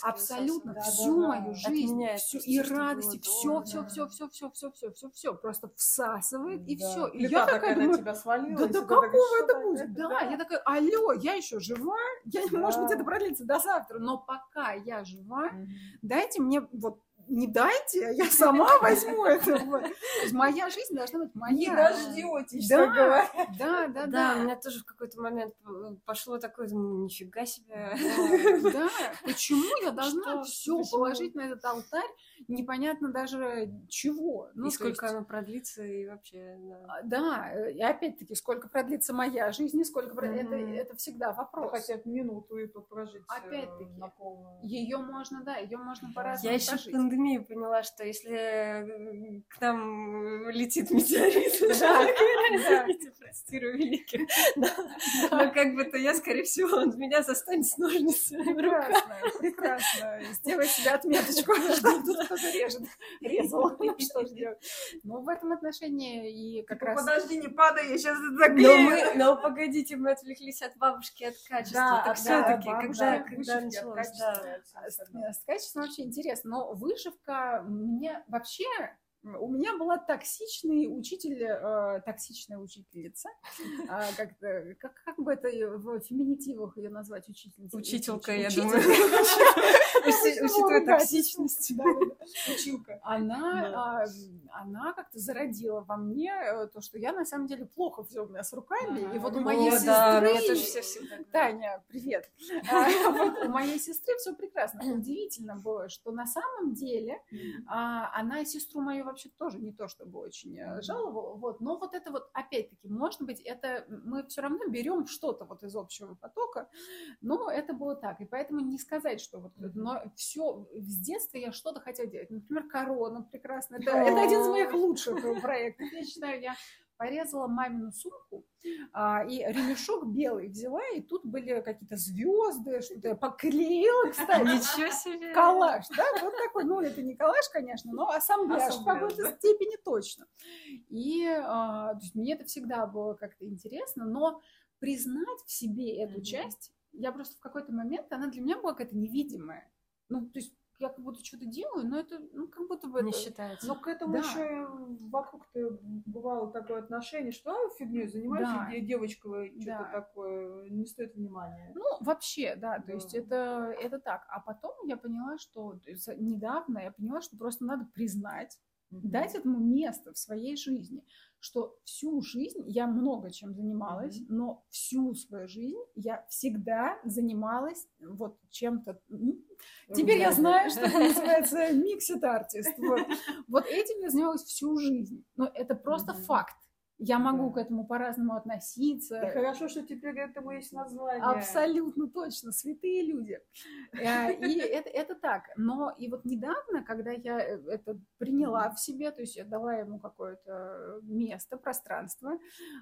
абсолютно Да, всю да, мою да. жизнь, Отменяет всю, просто и радости, все, все, да. все, все, все, все, все, все, все, просто всасывает и Да. все. И Плита я такая думаю, тебя свалилась. да, и да ты такая, какого «Что это это?» будет? Да, я такая, алло, я еще жива, я, Да. может быть, это продлится до завтра, но пока я жива, Мгм. дайте мне вот не дайте, я сама <laughs> возьму это. Вот. Моя жизнь должна быть моя. Не дождетесь, Да. Да, да, Да, да. у меня тоже в какой-то момент пошло такое, думаю, нифига себе. Да, <laughs> почему я должна все положить на этот алтарь, непонятно даже чего. Ну, И сколько есть, оно продлится, и вообще, да. а, Да, э, и опять-таки, сколько продлится моя жизнь, и сколько про- это, всегда вопрос. Хотят минуту эту прожить э, Опять-таки. на полную. Ее можно, да, ее можно по-разному прожить. Пандемии поняла, что если к нам летит метеорит, извините, <laughs> <laughs> простирую великий, <laughs> но как бы то я, скорее всего, он меня застанет с ножницами. Прекрасно, прекрасно. Сделай себе отметочку, что тут кто-то режет, резал. Что ж делать. Ну, в этом отношении и как Типа, раз... подожди, не падай, я сейчас заклею. но погодите, мы отвлеклись от бабушки, от качества. Да, так все-таки, когда, началось, да. А С, качеством вообще интересно. Но вышивка мне вообще... У меня была токсичный учитель, э, токсичная учительница. <laughs> А, как, как, как бы это в феминитивах ее назвать? Учительница? Учителька, Уч- я думаю. Учи- Учитывая токсичность. Училка. Она, а, она как-то зародила во мне э, то, что я на самом деле плохо меня с руками. И вот у моей сестры... Таня, привет. <laughs> А, у моей сестры все прекрасно. Удивительно было, что на самом деле она сестру мою вообще тоже не то чтобы очень э, жаловала. Вот. Но вот это вот, опять-таки, может быть, это мы все равно берем что-то вот из общего потока, но это было так. И поэтому не сказать, что вот, Мгм. но все с детства я что-то хотела делать. Например, корона прекрасно. Это, это один из моих лучших э, проектов. Я считаю, я порезала мамину сумку, а, и ремешок белый взяла, и тут были какие-то звезды, что-то я поклеила, кстати. Ничего себе. Коллаж, да, вот такой, ну, это не коллаж, конечно, но ассамбляж, в Ассамбляж, какой-то да. степени точно. И а, то есть мне это всегда было как-то интересно, но признать в себе эту Мгм. часть, я просто в какой-то момент, она для меня была какая-то невидимая. Ну, то есть я как будто что-то делаю, но это, ну, как будто бы Не это... считается. Но к этому Да. еще вокруг-то бывало такое отношение, что а, фигней занимаешься, Да. девочка что-то Да. такое, не стоит внимания. Ну, вообще, да, то есть Да. это, это так. А потом я поняла, что то есть недавно я поняла, что просто надо признать, дать этому место в своей жизни, что всю жизнь я много чем занималась, Мгм. но всю свою жизнь я всегда занималась вот чем-то. Теперь я знаю, что это называется <laughs> миксит артист. Вот. вот этим я занималась всю жизнь. Но это просто Мгм. факт. Я могу Да. к этому по-разному относиться. И хорошо, что теперь этому есть название. Абсолютно точно, святые люди. Э, И это, это так. Но и вот недавно, когда я э, это приняла в себе, то есть я дала ему какое-то место, пространство,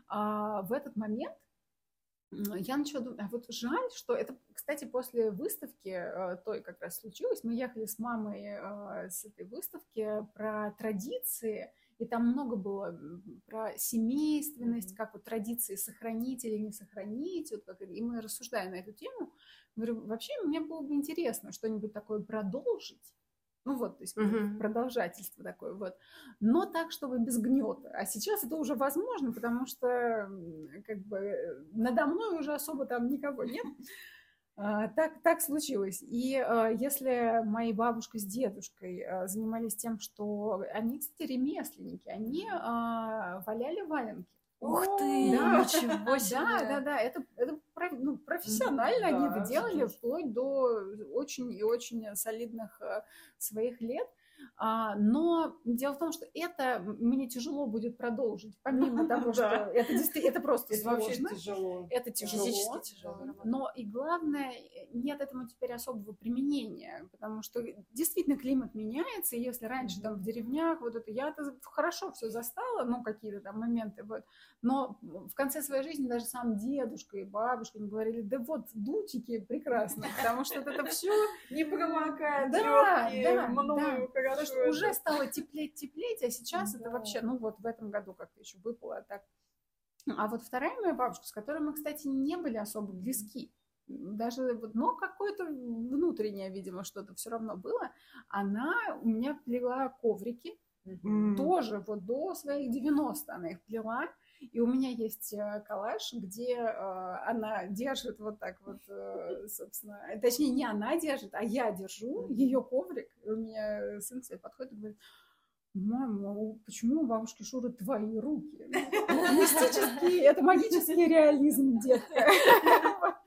а, в этот момент я начала думать, а вот жаль, что это, кстати, после выставки э, той как раз случилось, мы ехали с мамой с этой выставки про традиции, и там много было про семейственность, как вот традиции сохранить или не сохранить, вот как, и мы рассуждаем на эту тему. Говорю, вообще мне было бы интересно что-нибудь такое продолжить, ну вот, то есть Мгм. продолжательство такое вот, но так, чтобы без гнета. А сейчас это уже возможно, потому что как бы э, надо мной уже особо там никого нет. А, Так, так случилось. И а, если мои бабушка с дедушкой а, занимались тем, что они, кстати, ремесленники, они валяли валенки. Ух ты, Да. ничего <laughs> себе. Да, да, да, это, это ну, профессионально они Да, это делали вплоть до очень и очень солидных своих лет. А, но дело в том, что это мне тяжело будет продолжить, помимо <laughs> того, что это, это просто сложно. тяжело. Это тяжело. Физически тяжело работать. Но и главное, нет этому теперь особого применения, потому что действительно климат меняется, и если раньше там в деревнях вот это я-то хорошо все застала, ну какие-то там моменты, вот, но в конце своей жизни даже сам дедушка и бабушка мне говорили, да вот дутики прекрасно, потому что это все <laughs> Не промокает, Да, да, хорошо. Потому что уже стало теплеть, теплеть, а сейчас это Да. вообще, ну вот в этом году как-то еще выпало так. А вот вторая моя бабушка, с которой мы, кстати, не были особо близки, даже вот, но какое-то внутреннее, видимо, что-то все равно было, она у меня плела коврики, Мгм. тоже вот до своих 90 она их плела, И у меня есть э, коллаж, где э, она держит вот так вот, э, собственно, точнее, не она держит, а я держу ее коврик. И у меня сын себе подходит и говорит, Мама, почему у бабушки Шуры твои руки? Ну, мистический, это магический реализм, детка. <laughs>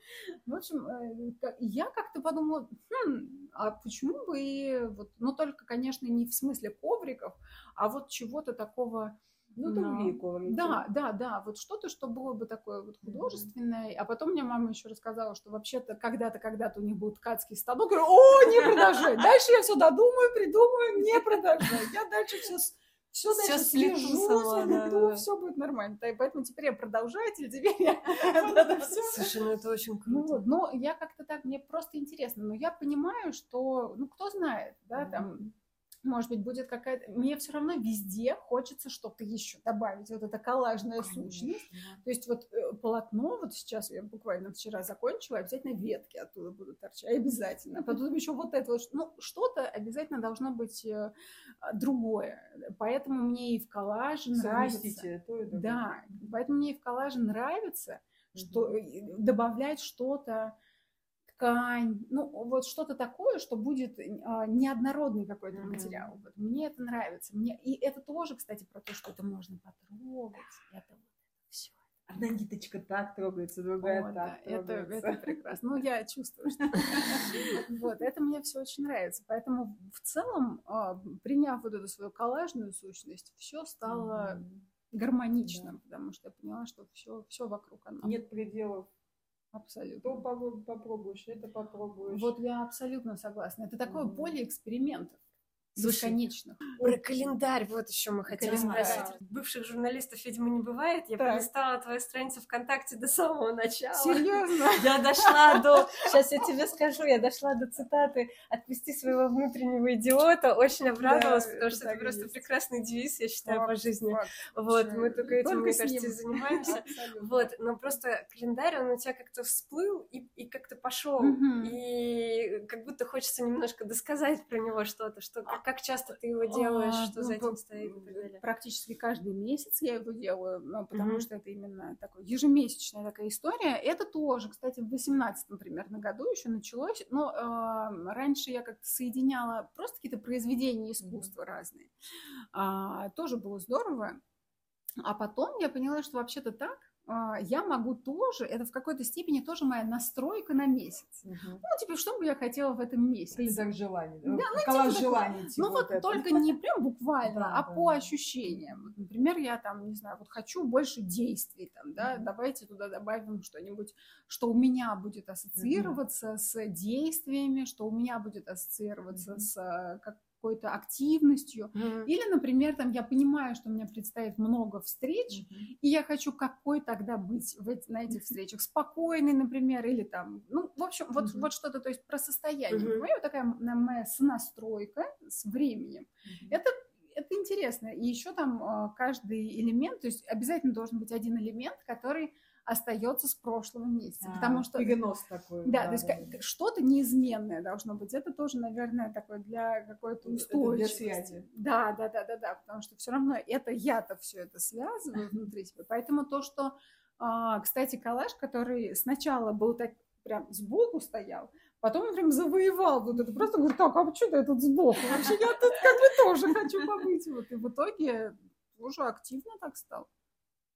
В общем, я как-то подумала, хм, а почему бы и вот, ну только, конечно, не в смысле ковриков, а вот чего-то такого ну, другие коврики. Да, да, да, вот что-то, что было бы такое вот художественное. А потом мне мама еще рассказала, что вообще-то когда-то, когда-то у них был ткацкий станок. Я говорю, о, не продолжай. Дальше я все додумаю, придумаю, не продолжай. Я дальше все все, все слежу, сама, да, да. все будет нормально. И поэтому теперь я продолжатель, теперь я... <laughs> <laughs> Слушай, ну это очень круто. Ну, я как-то так, мне просто интересно. Но я понимаю, что, ну, кто знает, да, там может быть, будет какая-то... Мне все равно везде хочется что-то еще добавить, вот эта коллажная Конечно. сущность. То есть вот э, полотно, вот сейчас я буквально вчера закончила, обязательно ветки оттуда будут торчать, обязательно. Потом еще вот это вот, ну, что-то обязательно должно быть э, другое. Поэтому мне и в коллаже нравится... То и да, поэтому мне и в коллаже нравится, что э, добавлять что-то ткань, ну вот что-то такое, что будет а, неоднородный какой-то mm-hmm. материал. Вот, мне это нравится. Мне... И это тоже, кстати, про то, что это можно потрогать. Это вот все. Одна ниточка так трогается, другая вот, так да, это, это прекрасно. Ну, я чувствую, что... <laughs> Вот, это мне все очень нравится. Поэтому в целом, а, приняв вот эту свою коллажную сущность, все стало гармоничным, потому что я поняла, что все, все вокруг оно. Нет пределов Абсолютно. То попробуешь, это попробуешь. Вот я абсолютно согласна. Это такое mm-hmm. поле экспериментов. Бесконечно. Про календарь вот еще мы хотели спросить. Бывших журналистов, видимо, не бывает. Я так. твою страницу ВКонтакте до самого начала. Серьезно? Я дошла до... Сейчас я тебе скажу, я дошла до цитаты «Отпусти своего внутреннего идиота». Очень обрадовалась, да, потому что это просто есть. прекрасный девиз, я считаю, по жизни. Вот, мы только этим, только мне кажется, занимаемся. Вот, но просто календарь, он у тебя как-то всплыл и, и как-то пошел. И как будто хочется немножко досказать про него что-то, что как как часто ты его делаешь, а, что ну, за этим стоит Практически каждый месяц я его делаю, ну, потому mm-hmm. что это именно такой ежемесячная такая история. Это тоже, кстати, в 18 примерно году еще началось. Но э, раньше я как-то соединяла просто какие-то произведения искусства mm-hmm. разные. А, тоже было здорово. А потом я поняла, что вообще-то так я могу тоже, это в какой-то степени тоже моя настройка на месяц. Угу. Ну, типа, что бы я хотела в этом месяце? Список желаний. Да, ну, типа, желаний. Типа, ну, вот, вот только не прям буквально, да, а да, по да. ощущениям. Например, я там, не знаю, вот хочу больше действий, там, да, угу. давайте туда добавим что-нибудь, что у меня будет ассоциироваться угу. с действиями, что у меня будет ассоциироваться угу. с э, как, какой-то активностью. Mm-hmm. Или, например, там я понимаю, что мне предстоит много встреч, mm-hmm. и я хочу какой тогда быть в, на этих <laughs> встречах спокойный, например, или там, ну, в общем, вот, mm-hmm. вот что-то, то есть про состояние. Mm-hmm. Моя такая моя сонастройка с временем. Mm-hmm. Это это интересно. И еще там а, каждый элемент, то есть обязательно должен быть один элемент, который остается с прошлого месяца. А, потому что... Перенос такой. Да, да то есть да. что-то неизменное должно быть. Это тоже, наверное, такое для какой-то устойчивости. Для связи. Да, да, да, да, да, потому что все равно это я-то все это связываю внутри себя. Поэтому то, что, а, кстати, коллаж, который сначала был так прям сбоку стоял, Потом он прям завоевал вот это. Просто говорю, так, а что ты тут сбоку? Вообще я тут как бы тоже хочу побыть. Вот. И в итоге уже активно так стал.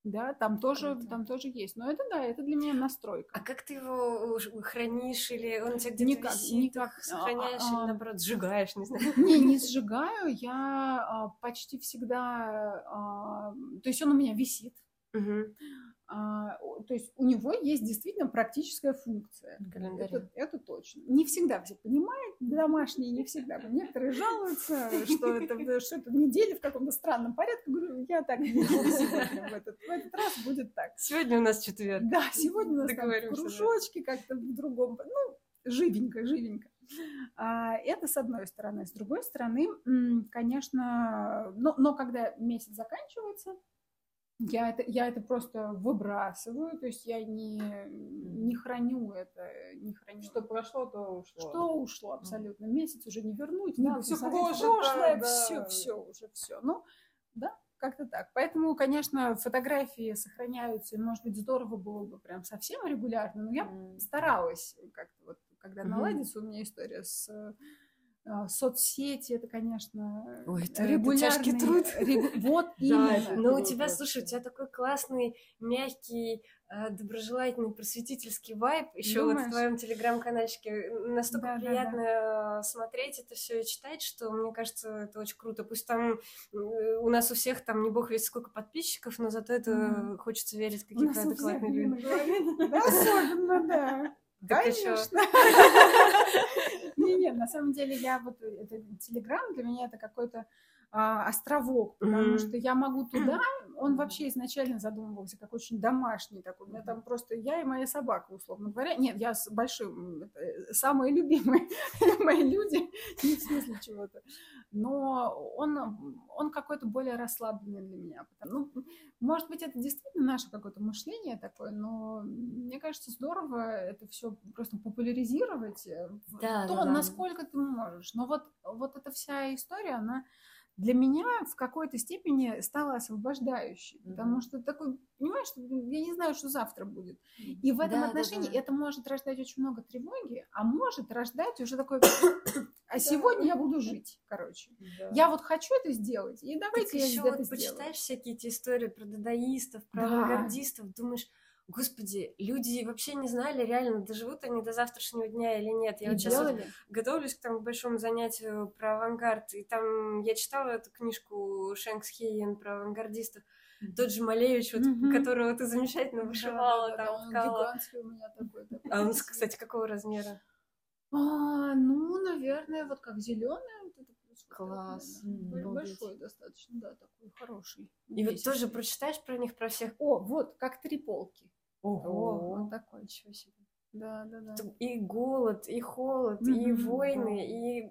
Да, там тоже, Круто. там тоже есть. Но это да, это для меня настройка. А как ты его хранишь или он у тебя где-то никак, висит, никак. сохраняешь а, или наоборот сжигаешь, не знаю? Не, не <laughs> сжигаю. Я а, почти всегда, а, то есть он у меня висит. Угу. А, то есть у него есть действительно практическая функция. Это, это точно. Не всегда все понимают, домашние не всегда. Некоторые жалуются, что это, что это неделя в каком-то странном порядке. Говорю, я так не сегодня. В этот, в этот раз будет так. Сегодня у нас четверг. Да, сегодня у нас там кружочки как-то в другом. Ну, живенько, живенько. А, это с одной стороны. С другой стороны, конечно, но, но когда месяц заканчивается, я это, я это просто выбрасываю, то есть я не, не храню это, не храню. Что прошло, то ушло. Что ушло, абсолютно. Месяц уже не вернуть, да, все прошлое, да. все, все, уже все. Ну, да, как-то так. Поэтому, конечно, фотографии сохраняются, и, может быть, здорово было бы прям совсем регулярно, но я mm. старалась как-то вот, когда mm-hmm. наладится у меня история с соцсети, это, конечно, Ой, это, регулярный <laughs> <laughs> это труд. Вот именно. Но у тебя, слушай, у тебя такой классный, мягкий, а, доброжелательный, просветительский вайб. Еще вот в твоем телеграм-канальчике настолько да, приятно да, да. смотреть это все и читать, что мне кажется, это очень круто. Пусть там у нас у всех там не бог весь сколько подписчиков, но зато это mm. хочется верить какие-то адекватные люди. <laughs> Особенно, да. Конечно. Не, нет, на самом деле я вот это Телеграм для меня это какой-то островок, потому mm-hmm. что я могу туда, он вообще изначально задумывался как очень домашний такой, у меня там просто я и моя собака, условно говоря, нет, я с большим, самые любимые <laughs> мои люди, не в смысле чего-то, но он, он какой-то более расслабленный для меня, ну, может быть, это действительно наше какое-то мышление такое, но мне кажется, здорово это все просто популяризировать, э, да, то, да. насколько ты можешь, но вот, вот эта вся история, она для меня в какой-то степени стало освобождающей, mm-hmm. потому что такой, понимаешь, я не знаю, что завтра будет. И в этом да, отношении да, да. это может рождать очень много тревоги, а может рождать уже такой, <coughs> а сегодня я буду жить, короче. Я вот хочу это сделать, и давайте я еще вот почитаешь всякие эти истории про дадаистов, про авангардистов, думаешь, Господи, люди вообще не знали, реально, доживут они до завтрашнего дня или нет. Я и вот сейчас вот готовлюсь к тому большому занятию про авангард, и там я читала эту книжку Шэнкс Хейен про авангардистов. Тот же Малевич, вот, mm-hmm. которого ты замечательно вышивала, да, да, там, да, он гигантский у меня такой. такой а он, кстати, какого размера? А, ну, наверное, вот как зеленый. Вот это Класс. Mm, большой достаточно, да, такой хороший. И вот тоже прочитаешь про них, про всех? О, вот, как три полки. Ого, вот такой, ничего себе. Да, да, да. И голод, и холод, mm-hmm, и войны,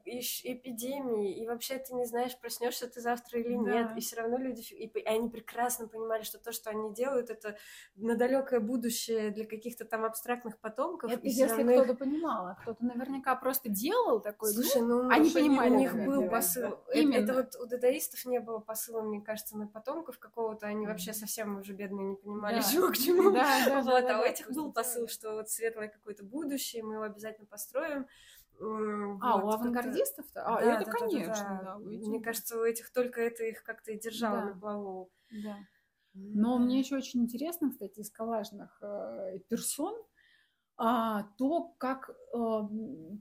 да. и, и эпидемии, и вообще ты не знаешь, проснешься ты завтра или да. нет. И все равно люди, и, и они прекрасно понимали, что то, что они делают, это на далекое будущее для каких-то там абстрактных потомков. Это если равно... кто-то понимал, а кто-то наверняка просто делал такой. Слушай, ну, ну они понимали, у них был посыл. Именно. Это, это вот у дадаистов не было посыла, мне кажется, на потомков какого-то. Они вообще совсем уже бедные не понимали, да. чего к чему. Да, да, <laughs> вот, да, а у этих был посыл, что вот светлое какое-то будущее, мы его обязательно построим. А, вот, у авангардистов-то? А, да, это, да, конечно, да, да. да. Мне кажется, у этих только это их как-то и держало да. на плаву. Да. Но мне еще очень интересно, кстати, из коллажных э, персон, а, то, как э,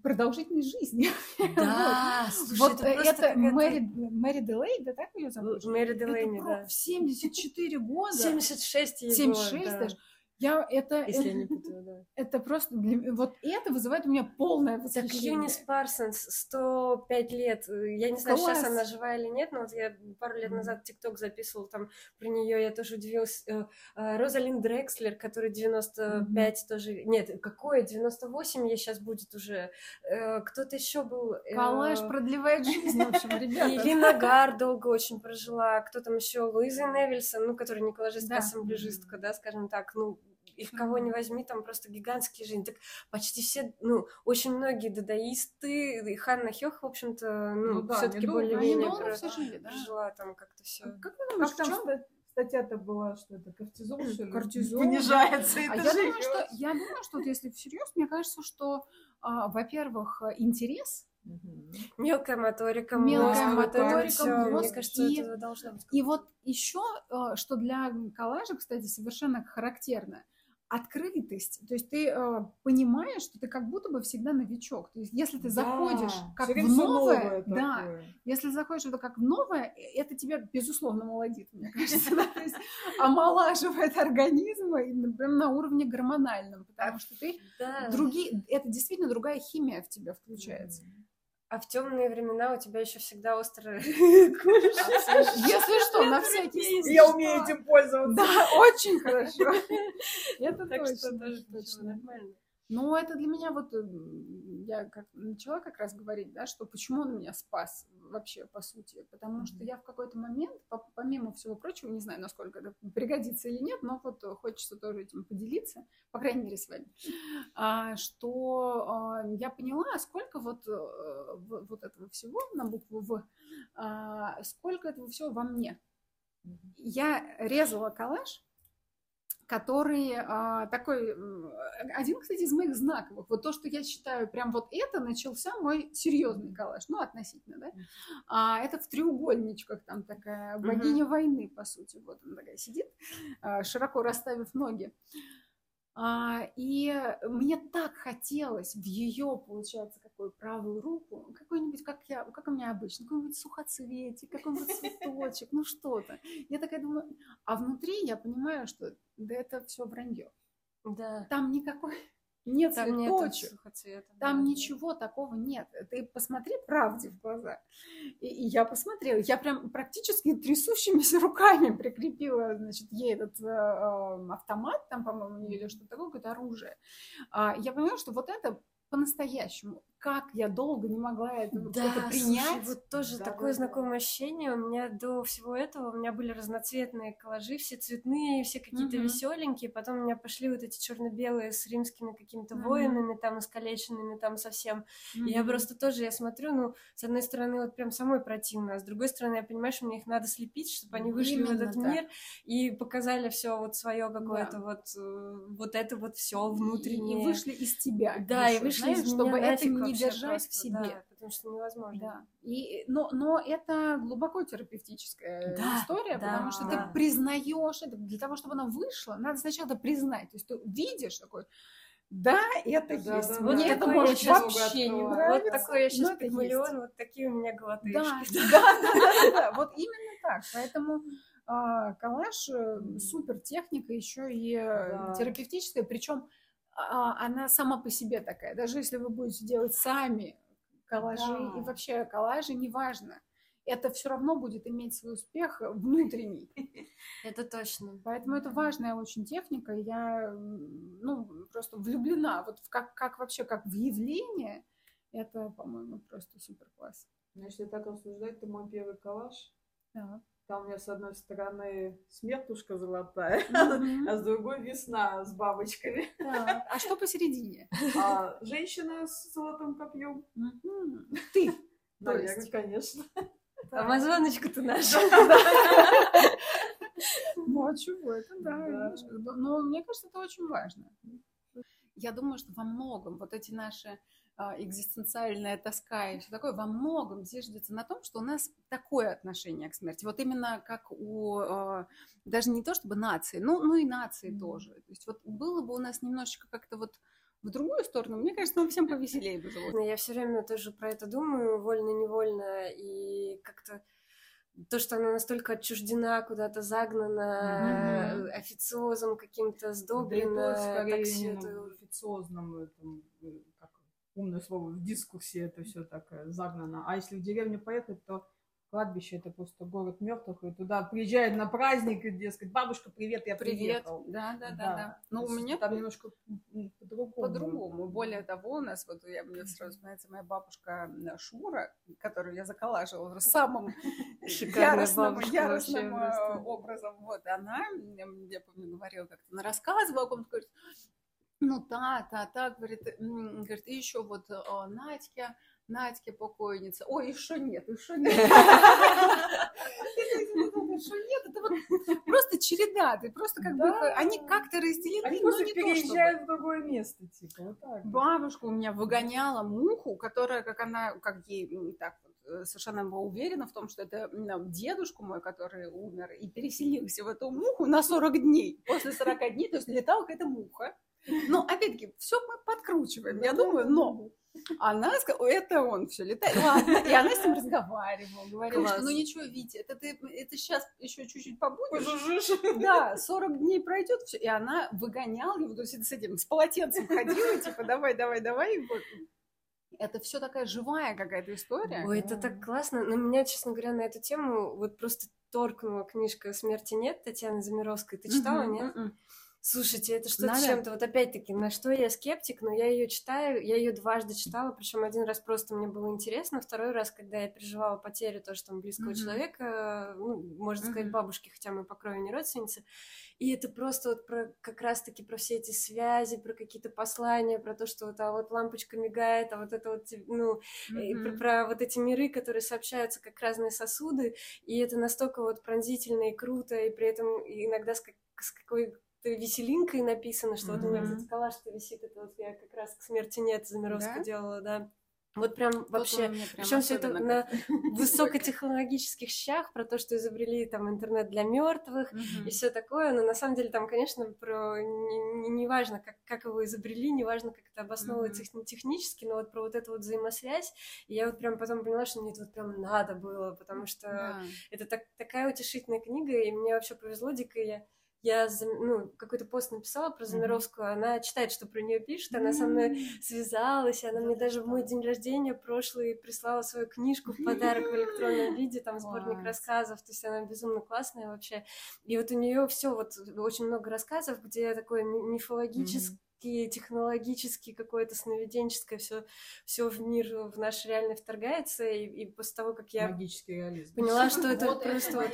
продолжительность жизни. <laughs> Да, вот. слушай, вот это, это Мэри, Мэри Делей, да так ее зовут? Мэри Делейни, да. В 74 года. 76 его, 76 да. даже. Я это, Если это, я не <laughs> путаю, да. Это просто для, вот это вызывает у меня полное восхищение. Так Юнис Парсонс 105 лет. Я не знаю, Класс. сейчас она жива или нет, но вот я пару лет назад ТикТок записывала там про нее, я тоже удивилась. Э, э, Розалин Дрекслер, который 95 mm-hmm. тоже. Нет, какое? 98 ей сейчас будет уже. Э, кто-то еще был. Калаш продлевает жизнь, в общем, <laughs> ребята. И Лина <laughs> Гар долго очень прожила. Кто там еще? Луиза Невильсон, ну, которая не коллажистка, а ассамблежистка, да, скажем так. Ну, их кого не возьми, там просто гигантские жизни. Так почти все, ну, очень многие дадаисты, и Ханна Хёх, в общем-то, ну, ну да, все-таки более-менее про... все да? прожила там как-то все. А как думаете, как чем статья-то была, что это кортизол, что ли? Кортизол. Понижается, а я думаю, что, я думаю, что вот если всерьез, мне кажется, что, а, во-первых, интерес Мелкая моторика, мелкая моторика, мозг, мне кажется, и, это должно быть. И вот еще, а, что для коллажа, кстати, совершенно характерно – открытость. То есть ты э, понимаешь, что ты как будто бы всегда новичок. То есть если ты заходишь да, как в новое, новое да, если заходишь это как в новое, э, это тебя безусловно молодит, мне <laughs> кажется, да? то есть омолаживает организм прям на уровне гормональном, потому что ты другие, это действительно другая химия в тебя включается. А в темные времена у тебя еще всегда острая <laughs> <laughs> Если что, на всякий случай. Я умею этим пользоваться. Да, очень хорошо. <laughs> Это точно, точно нормально. Ну, это для меня вот, я как начала как раз говорить, да, что почему он меня спас вообще, по сути. Потому что я в какой-то момент, помимо всего прочего, не знаю, насколько это пригодится или нет, но вот хочется тоже этим поделиться, по крайней мере, с вами, а, что а, я поняла, сколько вот, э, вот этого всего на букву В, а, сколько этого всего во мне. Я резала коллаж, который а, такой, один, кстати, из моих знаковых. Вот то, что я считаю, прям вот это начался мой серьезный коллаж, ну, относительно, да. А, это в треугольничках там такая богиня mm-hmm. войны, по сути. Вот она такая сидит, а, широко расставив ноги. А, и мне так хотелось в ее, получается, какую правую руку, какой-нибудь, как я, как у меня обычно, какой-нибудь сухоцветик, какой-нибудь цветочек, ну что-то. Я такая думаю, а внутри я понимаю, что да это все вранье. Да. Там никакой нет там цветочек, нет там да. ничего такого нет. Ты посмотри правде в глаза. И, и я посмотрела, я прям практически трясущимися <laughs> руками прикрепила, значит, ей этот э, э автомат, там, по-моему, или что-то такое, какое-то оружие. А, я поняла, что вот это по-настоящему. Как я долго не могла это, да, это принять. Слушай, вот тоже да, такое да, знакомое да. ощущение. У меня до всего этого у меня были разноцветные коллажи, все цветные, все какие-то угу. веселенькие. Потом у меня пошли вот эти черно-белые с римскими какими-то угу. воинами, там искалеченными, там совсем. Угу. И я просто тоже, я смотрю, ну, с одной стороны, вот прям самой противно, а с другой стороны, я понимаю, что мне их надо слепить, чтобы они вышли Именно в этот так. мир и показали все вот свое какое-то да. вот, э, вот это вот все внутреннее. И, вышли из тебя. Да, и вышли знаешь, из чтобы меня это не держать просто, в себе. Да, потому что невозможно. Да. И, но, но это глубоко терапевтическая да, история, да, потому что да. ты признаешь это. Для того, чтобы она вышла, надо сначала это признать. То есть ты видишь такой, да, это да, есть. Да, Мне это может вообще не нравится. Вот такой я сейчас пигмалион, вот такие у меня глотышки. <laughs> Да, да, да, да, да, вот именно так. Поэтому а, коллаж э, супер техника, еще и э, да. терапевтическая, причем она сама по себе такая. Даже если вы будете делать сами коллажи, да. и вообще коллажи, неважно, это все равно будет иметь свой успех внутренний. <laughs> Это точно. Поэтому это важная очень техника. Я ну, просто влюблена вот в как, как вообще, как в явление. Это, по-моему, просто супер класс. Ну, если так рассуждать, то мой первый коллаж. Да. Там у меня с одной стороны смертушка золотая, а с другой весна с бабочками. А что посередине? А, женщина с золотым копьем. <laughs> Ты. Наверное, конечно. Амазоночка-то наша. Ну, а чего это, да. Но мне кажется, это очень важно. Я думаю, что во многом вот эти наши экзистенциальная тоска и все такое, во многом зиждется на том, что у нас такое отношение к смерти. Вот именно как у а, даже не то чтобы нации, ну, ну и нации mm. тоже. То есть вот было бы у нас немножечко как-то вот в другую сторону, мне кажется, нам всем повеселее бы жилось. Я все время тоже про это думаю, вольно-невольно, и как-то то, что она настолько отчуждена, куда-то загнана, mm-hmm. официозом каким-то сдоблена. Да, скорее так все это... официозном этом, как умное слово, в дискурсе это все так э, загнано. А если в деревню поехать, то кладбище это просто город мертвых, и туда приезжают на праздник, и, дескать, бабушка, привет, я привет. приехал. Да, да, да, да. да. Ну, у меня там немножко по-другому. По-другому. Более того, у нас, вот я, мне сразу вспоминается моя бабушка Шура, которую я заколаживала самым <laughs> яростным, яростным э, образом. Вот она, я помню, говорила как-то, она рассказывала о ком-то, говорит, ну да, да, да, говорит, говорит, и еще вот о Надьке, Надьке покойница. Ой, еще нет, еще нет. Еще нет, это вот просто череда. Ты просто как бы, они как-то разделены, Они просто переезжают в другое место, типа, вот так. Бабушка у меня выгоняла муху, которая, как она, как ей так э, совершенно была уверена в том, что это дедушку мой, который умер и переселился в эту муху на 40 дней. После 40 дней, то есть летала какая-то муха. Но, опять-таки, все мы подкручиваем, я думаю, но она сказала, это он все летает. Ладно. И она с ним разговаривала, говорила, Класс. ну ничего, Витя, это ты это сейчас еще чуть-чуть побудешь. Пожужжишь. Да, 40 дней пройдет, все. И она выгоняла его, то есть с этим, с полотенцем ходила, типа, давай, давай, давай. Вот. Это все такая живая какая-то история. Ой, это так классно. Но меня, честно говоря, на эту тему вот просто торкнула книжка «Смерти нет» Татьяны Замировской. Ты читала, нет? Слушайте, это что-то с чем-то. Вот опять-таки, на что я скептик, но я ее читаю, я ее дважды читала, причем один раз просто мне было интересно, второй раз, когда я переживала потерю тоже там близкого mm-hmm. человека, ну, можно mm-hmm. сказать, бабушки, хотя мы по крови не родственницы. И это просто вот про как раз-таки про все эти связи, про какие-то послания, про то, что вот, а вот лампочка мигает, а вот это вот, ну, mm-hmm. про, про вот эти миры, которые сообщаются как разные сосуды, и это настолько вот пронзительно и круто, и при этом иногда с, как, с какой веселинкой написано, что mm-hmm. вот у меня, кстати, калаш-то висит, это вот я как раз к смерти нет Замировска да? делала, да. Вот прям вообще, причем все это на <laughs> высокотехнологических щах про то, что изобрели там интернет для мертвых и все такое, но на самом деле там, конечно, про не, не как, как его изобрели, неважно, как это обосновывается mm технически, но вот про вот эту вот взаимосвязь, и я вот прям потом поняла, что мне это вот прям надо было, потому что да. это так, такая утешительная книга, и мне вообще повезло дико, я я ну, какой-то пост написала про Замировскую, mm-hmm. она читает, что про нее пишет, она mm-hmm. со мной связалась, она мне даже в мой день рождения прошлый прислала свою книжку в подарок в электронном виде, там сборник рассказов, то есть она безумно классная вообще. И вот у нее все вот очень много рассказов, где такое мифологическое технический, технологический, какое-то сновиденческое, все, все в мир, в наш реальный вторгается, и, и после того, как я Магический реализм. поняла, что это просто...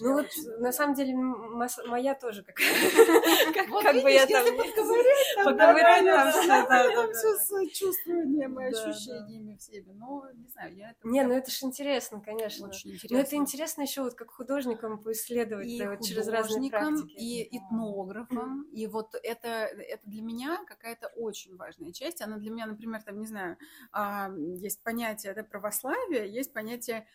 Ну вот, на самом деле, моя тоже как <laughs> как бы я там... Поговорить <laughs> там все, да, все с чувствованием и ощущениями всеми, но не знаю, я это... Не, ну это же интересно, конечно. Очень интересно. Но это интересно еще вот как художникам поисследовать через разные практики. И этнографам, и вот это, это для меня меня какая-то очень важная часть. Она для меня, например, там, не знаю, а, есть понятие да, православия, есть понятие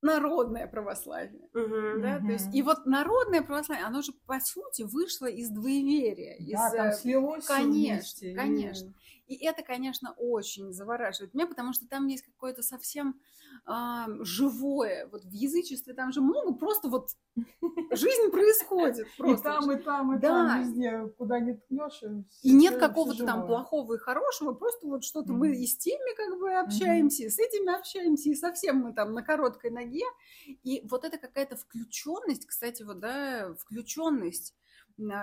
народное православие. Uh-huh, да? uh-huh. То есть, и вот народное православие, оно же, по сути, вышло из двоеверия. Да, из, там слилось Конечно, вместе. конечно. И это, конечно, очень завораживает меня, потому что там есть какое-то совсем а, живое. Вот в язычестве там же много, просто вот <laughs> жизнь происходит. Просто. И там, и там, и да. там, везде, куда не ткнешь. И, и нет какого-то там плохого и хорошего, просто вот что-то mm-hmm. мы и с теми как бы общаемся, mm-hmm. и с этими общаемся, и совсем мы там на короткой ноге. И вот это какая-то включенность, кстати, вот, да, включенность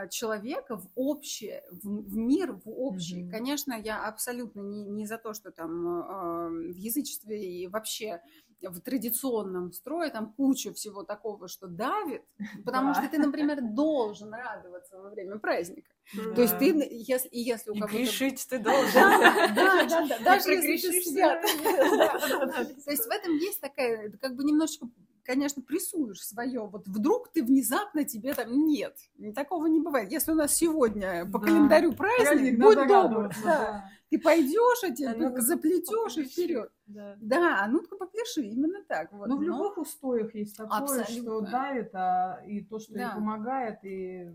человека в общее, в, в мир, в общий. Mm-hmm. Конечно, я абсолютно не, не за то, что там э, в язычестве и вообще в традиционном строе там куча всего такого, что давит, <laughs> потому что ты, например, должен радоваться во время праздника. То есть ты, если, если у кого-то... грешить ты <laughs> должен. Да, да, да, даже если ты свят. <laughs> То есть в этом есть такая, как бы немножечко конечно, прессуешь свое. Вот вдруг ты внезапно тебе там нет. Такого не бывает. Если у нас сегодня по да. календарю праздник, будь добр. Да. Да. Ты пойдешь, а тебе а заплетешь и вперед. Да. да, а ну-ка попляши, именно так. Вот. Но в любых устоях есть такое, Абсолютно. что давит, а и то, что да. помогает, и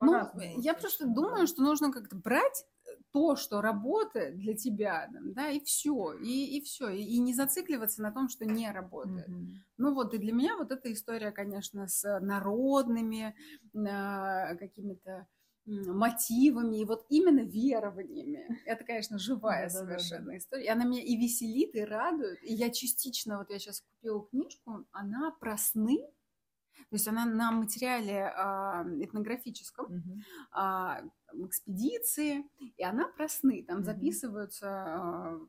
ну, я просто думаю, что нужно как-то брать то, что работает для тебя, да, и все, и, и все, и, и не зацикливаться на том, что не работает. Mm-hmm. Ну вот, и для меня вот эта история, конечно, с народными э, какими-то мотивами и вот именно верованиями. Это, конечно, живая совершенно история. И она меня и веселит, и радует. И я частично, вот я сейчас купила книжку, она про сны, то есть она на материале а, этнографическом, угу. А, экспедиции, и она про сны. Там угу. записываются а,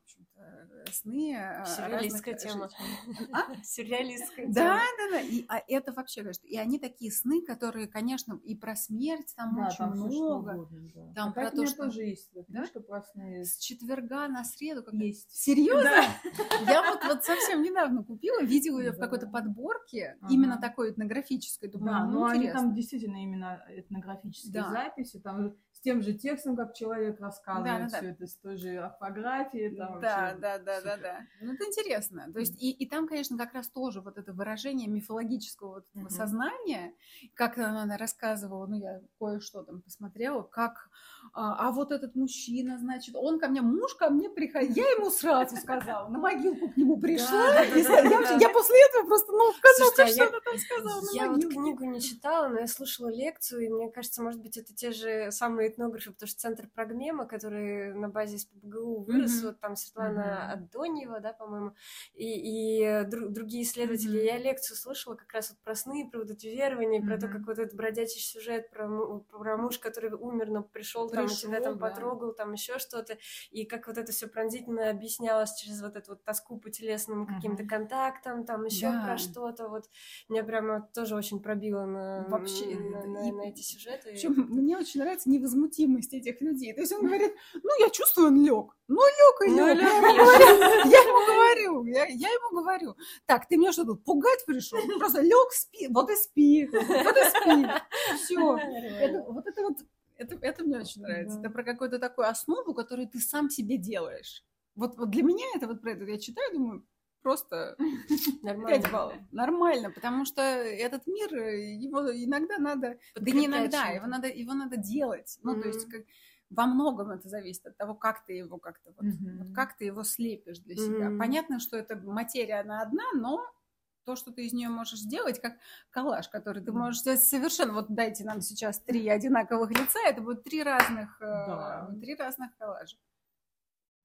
в сны. А, Сюрреалистская разных... тема. А? <laughs> Сюрреалистская тема. Да, да, да. И, а это вообще, конечно, и они такие сны, которые, конечно, и про смерть там да, очень там много. Угодно, да. Там а про то, что... тоже есть книжка про сны. С четверга на среду. Как есть. Серьезно? Да. <laughs> Я вот, вот совсем недавно купила, видела ее в какой-то подборке, именно такой этнографической. Думаю, да, ну, ну они там действительно именно этнографические записи, там с тем же текстом, как человек рассказывает да, да, все да. это, с той же орфографией. Там да, да, да, да, да. Ну, это интересно. То есть, и, и там, конечно, как раз тоже вот это выражение мифологического вот этого mm-hmm. сознания, как она, рассказывала, ну, я кое-что там посмотрела, как, а, а вот этот мужчина, значит, он ко мне, муж ко мне приходил, я ему сразу сказала, на могилку к нему пришла, я после этого просто, ну, ну что она там сказала Я вот книгу не читала, но я слушала лекцию, и мне кажется, может быть, это те же самые этнографы, потому что центр Прогмема, который на базе СПБГУ вырос, mm-hmm. вот там Светлана mm-hmm. Адоньева, да, по-моему, и, и друг, другие исследователи. Mm-hmm. Я лекцию слушала как раз вот про сны, про вот эти верования, mm-hmm. про то, как вот этот бродячий сюжет про, про муж, который умер, но пришел, там, и тебя там да. потрогал, там еще что-то, и как вот это все пронзительно объяснялось через вот эту вот тоску по телесным mm-hmm. каким-то контактам, там еще да. про что-то, вот меня прямо тоже очень пробило на, Вообще, на, на, и, на эти сюжеты. Причем мне очень нравится невозмутимость этих людей. То есть он говорит, ну, я чувствую, он лег. Ну, лег и лег. Я ему говорю, я ему говорю, так, ты меня что тут, пугать пришел? Просто лег, спи, вот и спи, вот и спи. Все. Вот это вот, это, это мне очень нравится. Это про какую-то такую основу, которую ты сам себе делаешь. Вот, вот для меня это вот про это я читаю, думаю, просто <laughs> Нормально. 5 баллов. Нормально, потому что этот мир, его иногда надо, да не иногда, его надо, его надо делать. Ну, mm-hmm. то есть как, во многом это зависит от того, как ты его как-то вот, mm-hmm. вот как ты его слепишь для себя. Mm-hmm. Понятно, что эта материя она одна, но то, что ты из нее можешь сделать, как коллаж, который ты можешь сделать совершенно. Вот дайте нам сейчас три одинаковых лица, это будет три разных, э, да. три разных коллажа.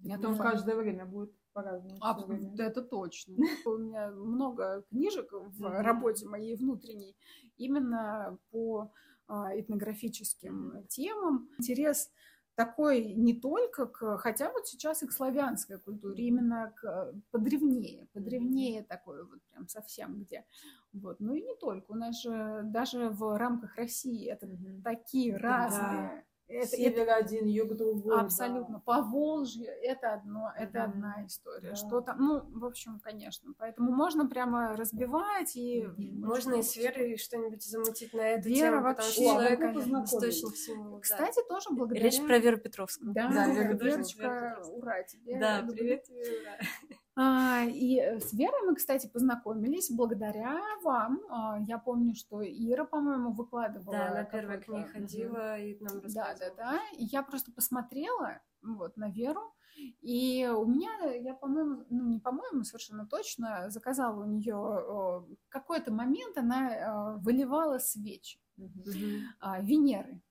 Это в каждое время будет по-разному. А, это точно. <laughs> У меня много книжек в работе моей внутренней именно по а, этнографическим темам. Интерес такой не только к, хотя вот сейчас и к славянской культуре, именно к подревнее, подревнее такое вот прям совсем где. Вот. Ну и не только, у нас же даже в рамках России это такие разные это, Север это, один, юг другой. Абсолютно. Да. По Волжье это одно, это да. одна история. Да. Что там, ну, в общем, конечно. Поэтому можно прямо разбивать и... Можно и с Верой что-нибудь замутить на эту Вера тему, вообще, человек источник всего. Кстати, да. тоже благодаря... Речь про Веру Петровскую. Да, да, да Верочка, ура тебе. Да, привет тебе, ура. А, и э, с Верой мы, кстати, познакомились благодаря вам. А, я помню, что Ира, по-моему, выкладывала. Да, на первой к ней ходила и нам рассказывала. Да, да, да. И я просто посмотрела вот на Веру. И у меня, я, по-моему, ну не по-моему, совершенно точно, заказала у нее какой-то момент, она выливала свечи mm-hmm. Венеры.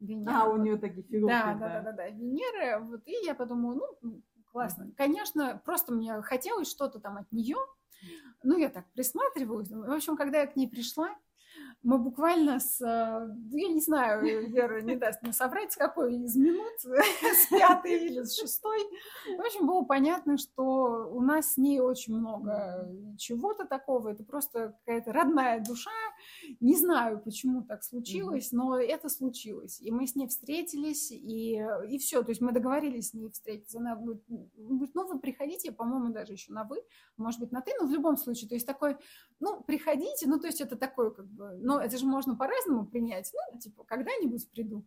Венеры. А, у нее такие фигурки. Да, да, да, да, да, Венеры. Вот, и я подумала, ну, классно. Конечно, просто мне хотелось что-то там от нее. Ну, я так присматриваюсь. В общем, когда я к ней пришла, мы буквально с, э, я не знаю, Вера не даст мне соврать, с какой из минут, с пятой или с шестой. В общем, было понятно, что у нас с ней очень много чего-то такого. Это просто какая-то родная душа. Не знаю, почему так случилось, но это случилось. И мы с ней встретились, и, и все. То есть мы договорились с ней встретиться. Она говорит, ну вы приходите, по-моему, даже еще на вы, может быть, на ты, но в любом случае. То есть такой, ну, приходите, ну, то есть это такой, как бы, но это же можно по-разному принять. Ну, типа, когда-нибудь приду.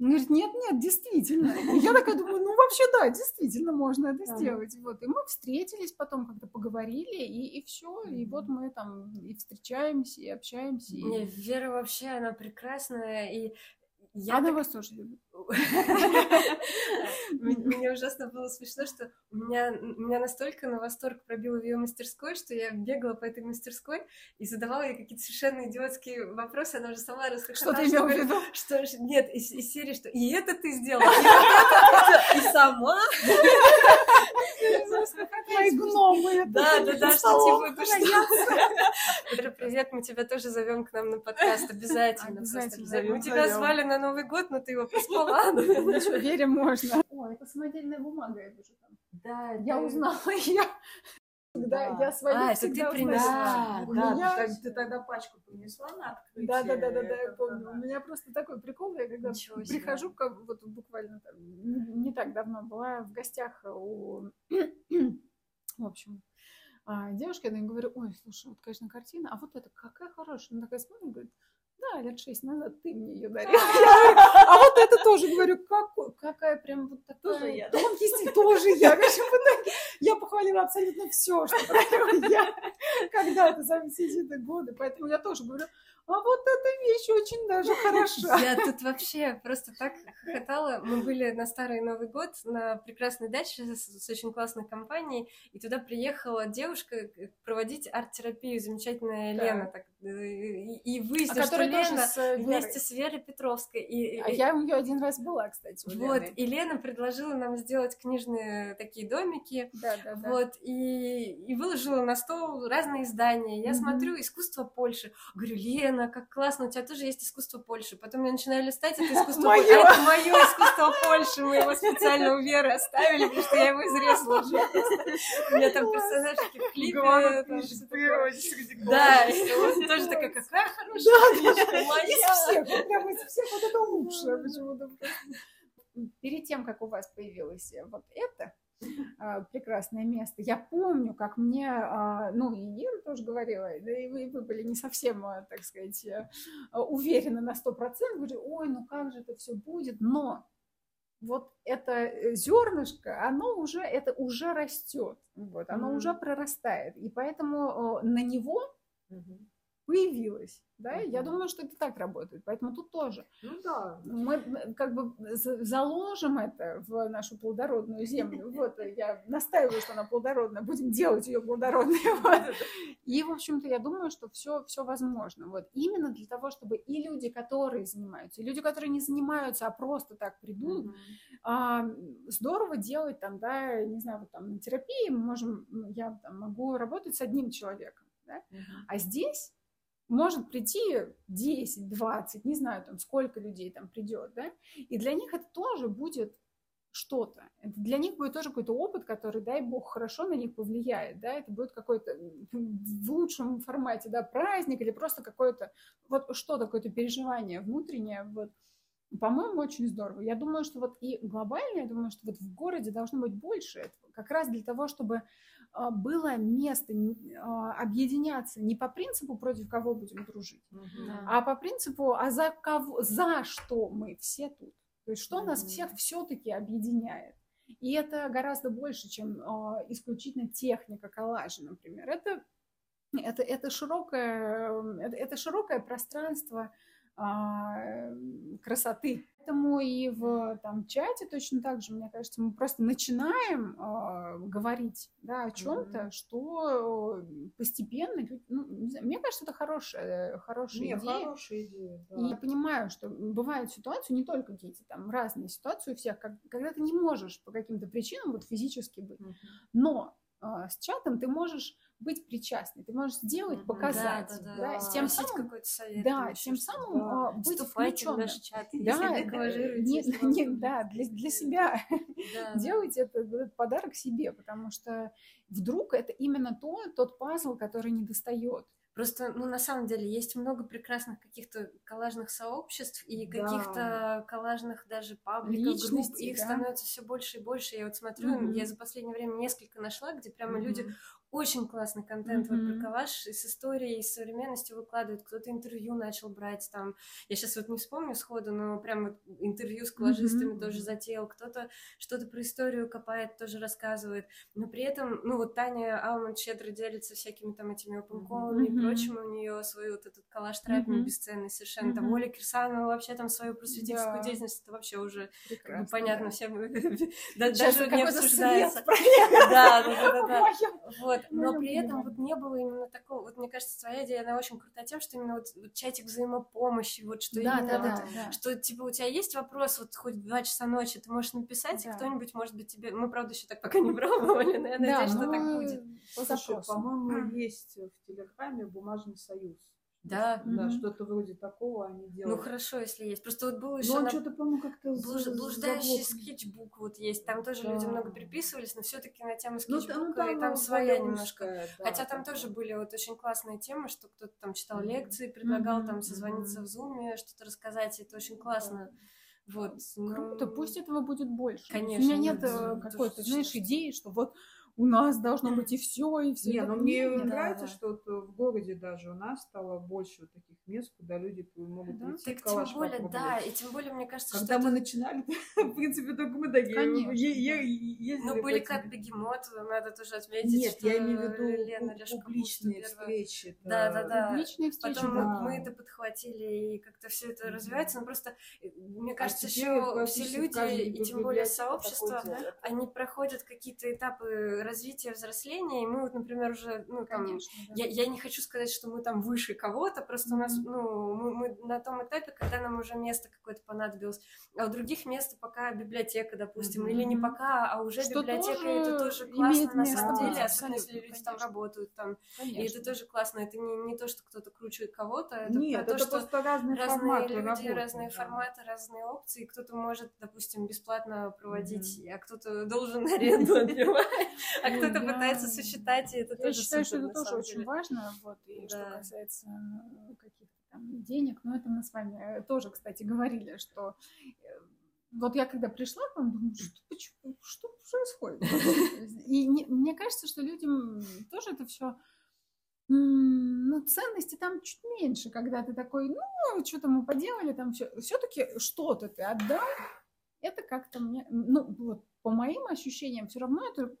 Он говорит, нет, нет, действительно. И я такая думаю, ну вообще да, действительно можно это сделать. Вот. И мы встретились, потом как-то поговорили, и, и все. И вот мы там и встречаемся, и общаемся. Не, Вера вообще, она прекрасная, и я Она так... вас тоже любит. <laughs> Мне ужасно было смешно, что меня, меня настолько на восторг пробило в ее мастерской, что я бегала по этой мастерской и задавала ей какие-то совершенно идиотские вопросы, она уже сама расхохоталась. Что ты имела в виду? Что, нет, из, из серии, что и это ты сделала, и, и сама. Мои гномы. Да, да, да, что типа, что... Привет, мы тебя тоже зовем к нам на подкаст, обязательно. Обязательно. Мы тебя звали на Новый год, но ты его проспала. Ничего, верим можно. О, это самодельная бумага, я вижу там. Да, я узнала <laughs> ее. Когда да. я свою а, это ты принесла. Да, ты, ты тогда пачку принесла на открытие. Да, да, да, да, да, я помню. У меня просто такой прикол, я когда прихожу, как, вот буквально там, не, не так давно была в гостях у, <clears throat> в общем, а, девушки, я говорю, ой, слушай, вот, конечно, картина, а вот это какая хорошая. Она такая смотрит, говорит, да, лет шесть назад ты мне ее <laughs> дарила. А вот это тоже, говорю, какая прям вот такая. Тоже я. Он есть тоже я. Я похвалила абсолютно все, что я когда-то за все эти годы. Поэтому я тоже говорю, а вот эта вещь очень даже <laughs> хороша. Я тут вообще просто так хохотала. Мы были на Старый Новый год на прекрасной даче с, с очень классной компанией, и туда приехала девушка проводить арт-терапию, замечательная да. Лена. Так, э, и, и выяснилось, а что Лена с э, вместе с Верой Петровской. И, а и, я у нее один раз была, кстати. Вот, Лены. и Лена предложила нам сделать книжные такие домики. Да, да, да. Вот, и, и выложила на стол разные издания. Я mm-hmm. смотрю «Искусство Польши». Говорю, Лена, Лена, как классно, у тебя тоже есть искусство Польши. Потом я начинаю листать, это <laughs> искусство Польши. А это мое искусство Польши. Мы его специально у Веры оставили, потому что я его изрезала уже. <laughs> У меня там персонажки в клипе. Да, тоже такая, какая хорошая книжка. Из всех, прям из всех вот это лучшее почему-то. Перед тем, как у вас появилось вот это, прекрасное место. Я помню, как мне, а, ну и Ира тоже говорила, да и вы, вы были не совсем, а, так сказать, э, уверены на сто процентов, говорили, ой, ну как же это все будет, но вот это э, зернышко, оно уже, это уже растет, вот, оно mm-hmm. уже прорастает, и поэтому на него mm-hmm появилась. Да? Uh-huh. Я думаю, что это так работает. Поэтому тут тоже. Ну да. Мы как бы заложим это в нашу плодородную землю. <laughs> Вот я настаиваю, что она плодородная. Будем делать ее плодородной. Вот. И, в общем-то, я думаю, что все, все возможно. Вот именно для того, чтобы и люди, которые занимаются, и люди, которые не занимаются, а просто так придут, uh-huh. а, здорово делать там, да, не знаю, вот там на терапии мы можем, я там, могу работать с одним человеком. Да? Uh-huh. А здесь может прийти 10, 20, не знаю, там, сколько людей там придет, да, и для них это тоже будет что-то. Это для них будет тоже какой-то опыт, который, дай бог, хорошо на них повлияет, да, это будет какой-то в лучшем формате, да, праздник или просто какое-то, вот что-то, какое-то переживание внутреннее, вот, по-моему, очень здорово. Я думаю, что вот и глобально, я думаю, что вот в городе должно быть больше этого, как раз для того, чтобы было место а, объединяться не по принципу, против кого будем дружить, угу. а по принципу, а за, кого, за что мы все тут. То есть что угу. нас всех все-таки объединяет. И это гораздо больше, чем э, исключительно техника коллажа, например. Это, это, это, широкое, это, это широкое пространство красоты. Поэтому и в там, чате точно так же, мне кажется, мы просто начинаем э, говорить да, о чем-то, mm-hmm. что постепенно, ну, знаю, мне кажется, это хорошая, хорошая Нет, идея. хорошая идея да. И я понимаю, что бывают ситуации, не только дети, там разные ситуации у всех, как, когда ты не можешь по каким-то причинам вот физически быть, mm-hmm. но э, с чатом ты можешь быть причастной, ты можешь сделать, показать, да, да, да, да. тем самым какой-то совет, да, тем самым да. быть включенным. наш чат, да, если не, не, да, для, для себя <laughs> да, делайте это, этот подарок себе, потому что вдруг это именно то, тот пазл, который не достает. Просто, ну, на самом деле, есть много прекрасных каких-то коллажных сообществ и да. каких-то коллажных даже пабликов, групп. Их да? становится все больше и больше. Я вот смотрю, mm-hmm. я за последнее время несколько нашла, где прямо mm-hmm. люди очень классный контент mm-hmm. вот про коллаж с историей, с современностью выкладывают. Кто-то интервью начал брать там. Я сейчас вот не вспомню сходу, но прям вот интервью с коллажистами mm-hmm. тоже затеял. Кто-то что-то про историю копает, тоже рассказывает. Но при этом, ну вот Таня Алман щедро делится всякими там этими опенколами mm-hmm. и прочим. У нее свой вот этот коллаж траппинг mm-hmm. бесценный совершенно. Mm-hmm. Там Оля Кирсанова вообще там свою просветительскую yeah. деятельность, это вообще уже как бы, понятно да. всем. <laughs> Даже не обсуждается. <laughs> Да, да, да, да. Вот но при этом вот не было именно такого, вот мне кажется, твоя идея, она очень крутая тем, что именно вот, вот чатик взаимопомощи, вот что да, именно, да, вот, да, да. что типа у тебя есть вопрос, вот хоть два часа ночи, ты можешь написать, да. и кто-нибудь, может быть, тебе, мы, правда, еще так пока не <laughs> пробовали, но я надеюсь, что так будет. Слушай, по-моему, есть в Телеграме бумажный союз. Да, да, mm-hmm. что-то вроде такого они делают. Ну хорошо, если есть. Просто вот был еще. Но он на... что-то, по-моему, как-то Блуж... блуждающий скетчбук вот есть. Там тоже да. люди много переписывались, но все-таки на тему скетчбука ну, там, и там своя немножко. Да, Хотя там тоже были вот очень классные темы, что кто-то там читал mm-hmm. лекции, предлагал mm-hmm. там созвониться mm-hmm. в зуме, что-то рассказать. Это очень классно. Вот. Круто, ну... пусть этого будет больше. Конечно. У меня нет э, какой-то, знаешь, идеи, что вот у нас должно быть и все, и все. Не, но мне нравится, что в городе даже у нас стало больше таких мест, куда люди могут прийти. Так тем более, да, и тем более, мне кажется, Когда мы начинали, <laughs> в принципе, только мы такие ездили. Ну, были как бегемот, надо тоже отметить, Нет, я имею в виду публичные встречи. Да, да, да. Публичные встречи, Потом мы это подхватили, и как-то все это развивается, но просто, э, мне а кажется, еще все люди, и тем более сообщество, они проходят какие-то этапы развития, взросления, и мы вот, например, уже, ну, там, Конечно, да. я, я не хочу сказать, что мы там выше кого-то, просто mm-hmm. у нас, ну, мы, мы на том этапе, когда нам уже место какое-то понадобилось, а у других мест пока библиотека, допустим, mm-hmm. или не пока, а уже что библиотека, тоже это тоже классно на самом деле, особенно если люди конечно. там работают там, конечно. и это тоже классно, это не, не то, что кто-то круче кого-то, это Нет, то, это что разные, разные форматы люди, работы, разные да. форматы, разные опции, кто-то может, допустим, бесплатно проводить, mm-hmm. а кто-то должен <laughs> аренду отбивать, а кто-то пытается сочетать, и это тоже считаю, что это тоже очень важно, вот, и что касается э, каких-то там денег, но это мы с вами э, тоже, кстати, говорили, что э, вот я когда пришла к вам, думаю, что, почему, что происходит? <laughs> И не, мне кажется, что людям тоже это все ну, ценности там чуть меньше, когда ты такой, ну, что-то мы поделали, там все. Все-таки что-то ты отдал, это как-то мне, ну, вот по моим ощущениям, все равно это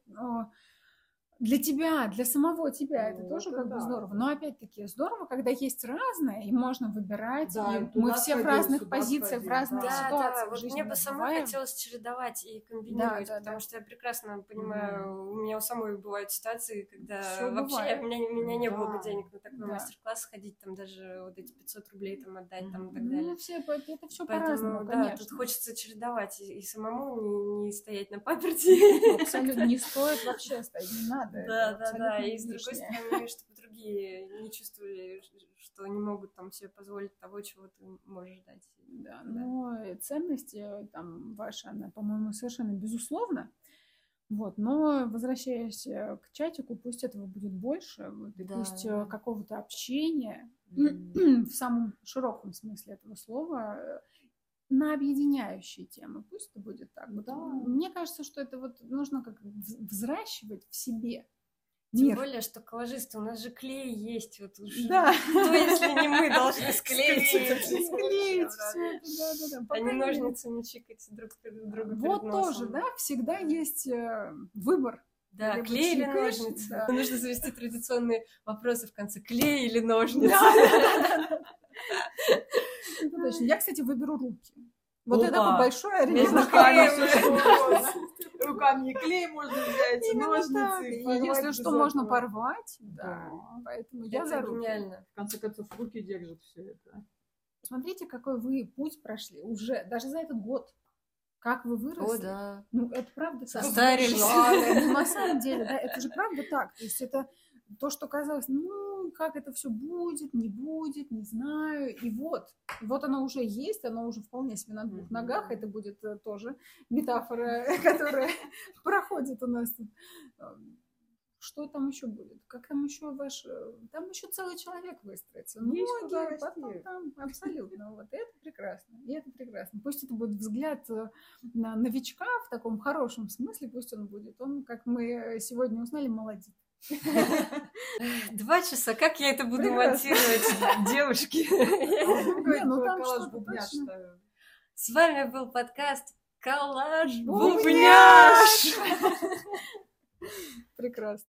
для тебя, для самого тебя ну, это тоже это как да. бы здорово. Но опять-таки здорово, когда есть разное, и можно выбирать. Да, и мы все в разных позициях, в разных да. ситуациях. Да, да. Вот мне бы самой хотелось чередовать и комбинировать, да, да, потому да. что я прекрасно понимаю, mm. у меня у самой бывают ситуации, когда все вообще бывает. у меня, у меня не да. было бы денег на такой да. мастер-класс сходить, там даже вот эти 500 рублей там отдать, там и так далее. Ну, все, это все по-разному, да, конечно. тут хочется чередовать и, и самому не, не стоять на паперти. Абсолютно не стоит вообще стоять, не надо Да, да, да. И с другой стороны, чтобы другие не чувствовали, что они могут там себе позволить того, чего ты можешь дать. Да, да. но ценности там ваши, она, по-моему, совершенно безусловно. Вот, но возвращаясь э, к чатику, пусть этого будет больше, вот, и да. пусть э, какого-то общения mm. в самом широком смысле этого слова э, на объединяющие темы. Пусть это будет так. Вот, да. Мне кажется, что это вот нужно как взращивать в себе. Тем Мир. более, что коллажисты, у нас же клей есть. Вот уж, да. Кто, если не мы, должны склеить? Склеить все это, да, да, да. Не ножницами чикать друг перед другом Вот тоже, да, всегда есть э, выбор. Да, клей или ножницы. Да. Нужно завести традиционные вопросы в конце. Клей или ножницы? Да, да, да. Точно. Я, кстати, выберу руки. Вот Опа. это такой большой оригинал. Руками клей можно взять, ножницы. И если что, можно порвать. Да. Поэтому я за гениально. В конце концов, руки держат все это. Смотрите, какой вы путь прошли уже, даже за этот год. Как вы выросли. О, да. Ну, это правда. Состарились. Ну, на самом деле, да, это же правда так. То есть это то, что казалось, ну, как это все будет, не будет, не знаю. И вот, вот оно уже есть, оно уже вполне себе на двух ногах. Это будет э, тоже метафора, <laughs> которая проходит у нас тут. Что там еще будет? Как там еще ваш... Э, там еще целый человек выстроится. Ноги, потом там абсолютно. Вот это прекрасно. И это прекрасно. Пусть это будет взгляд э, на новичка в таком хорошем смысле, пусть он будет. Он, как мы сегодня узнали, молодец. Два часа, как я это буду монтировать, девушки? <laughs> Ну, С вами был подкаст Коллаж Бубняш. Прекрасно.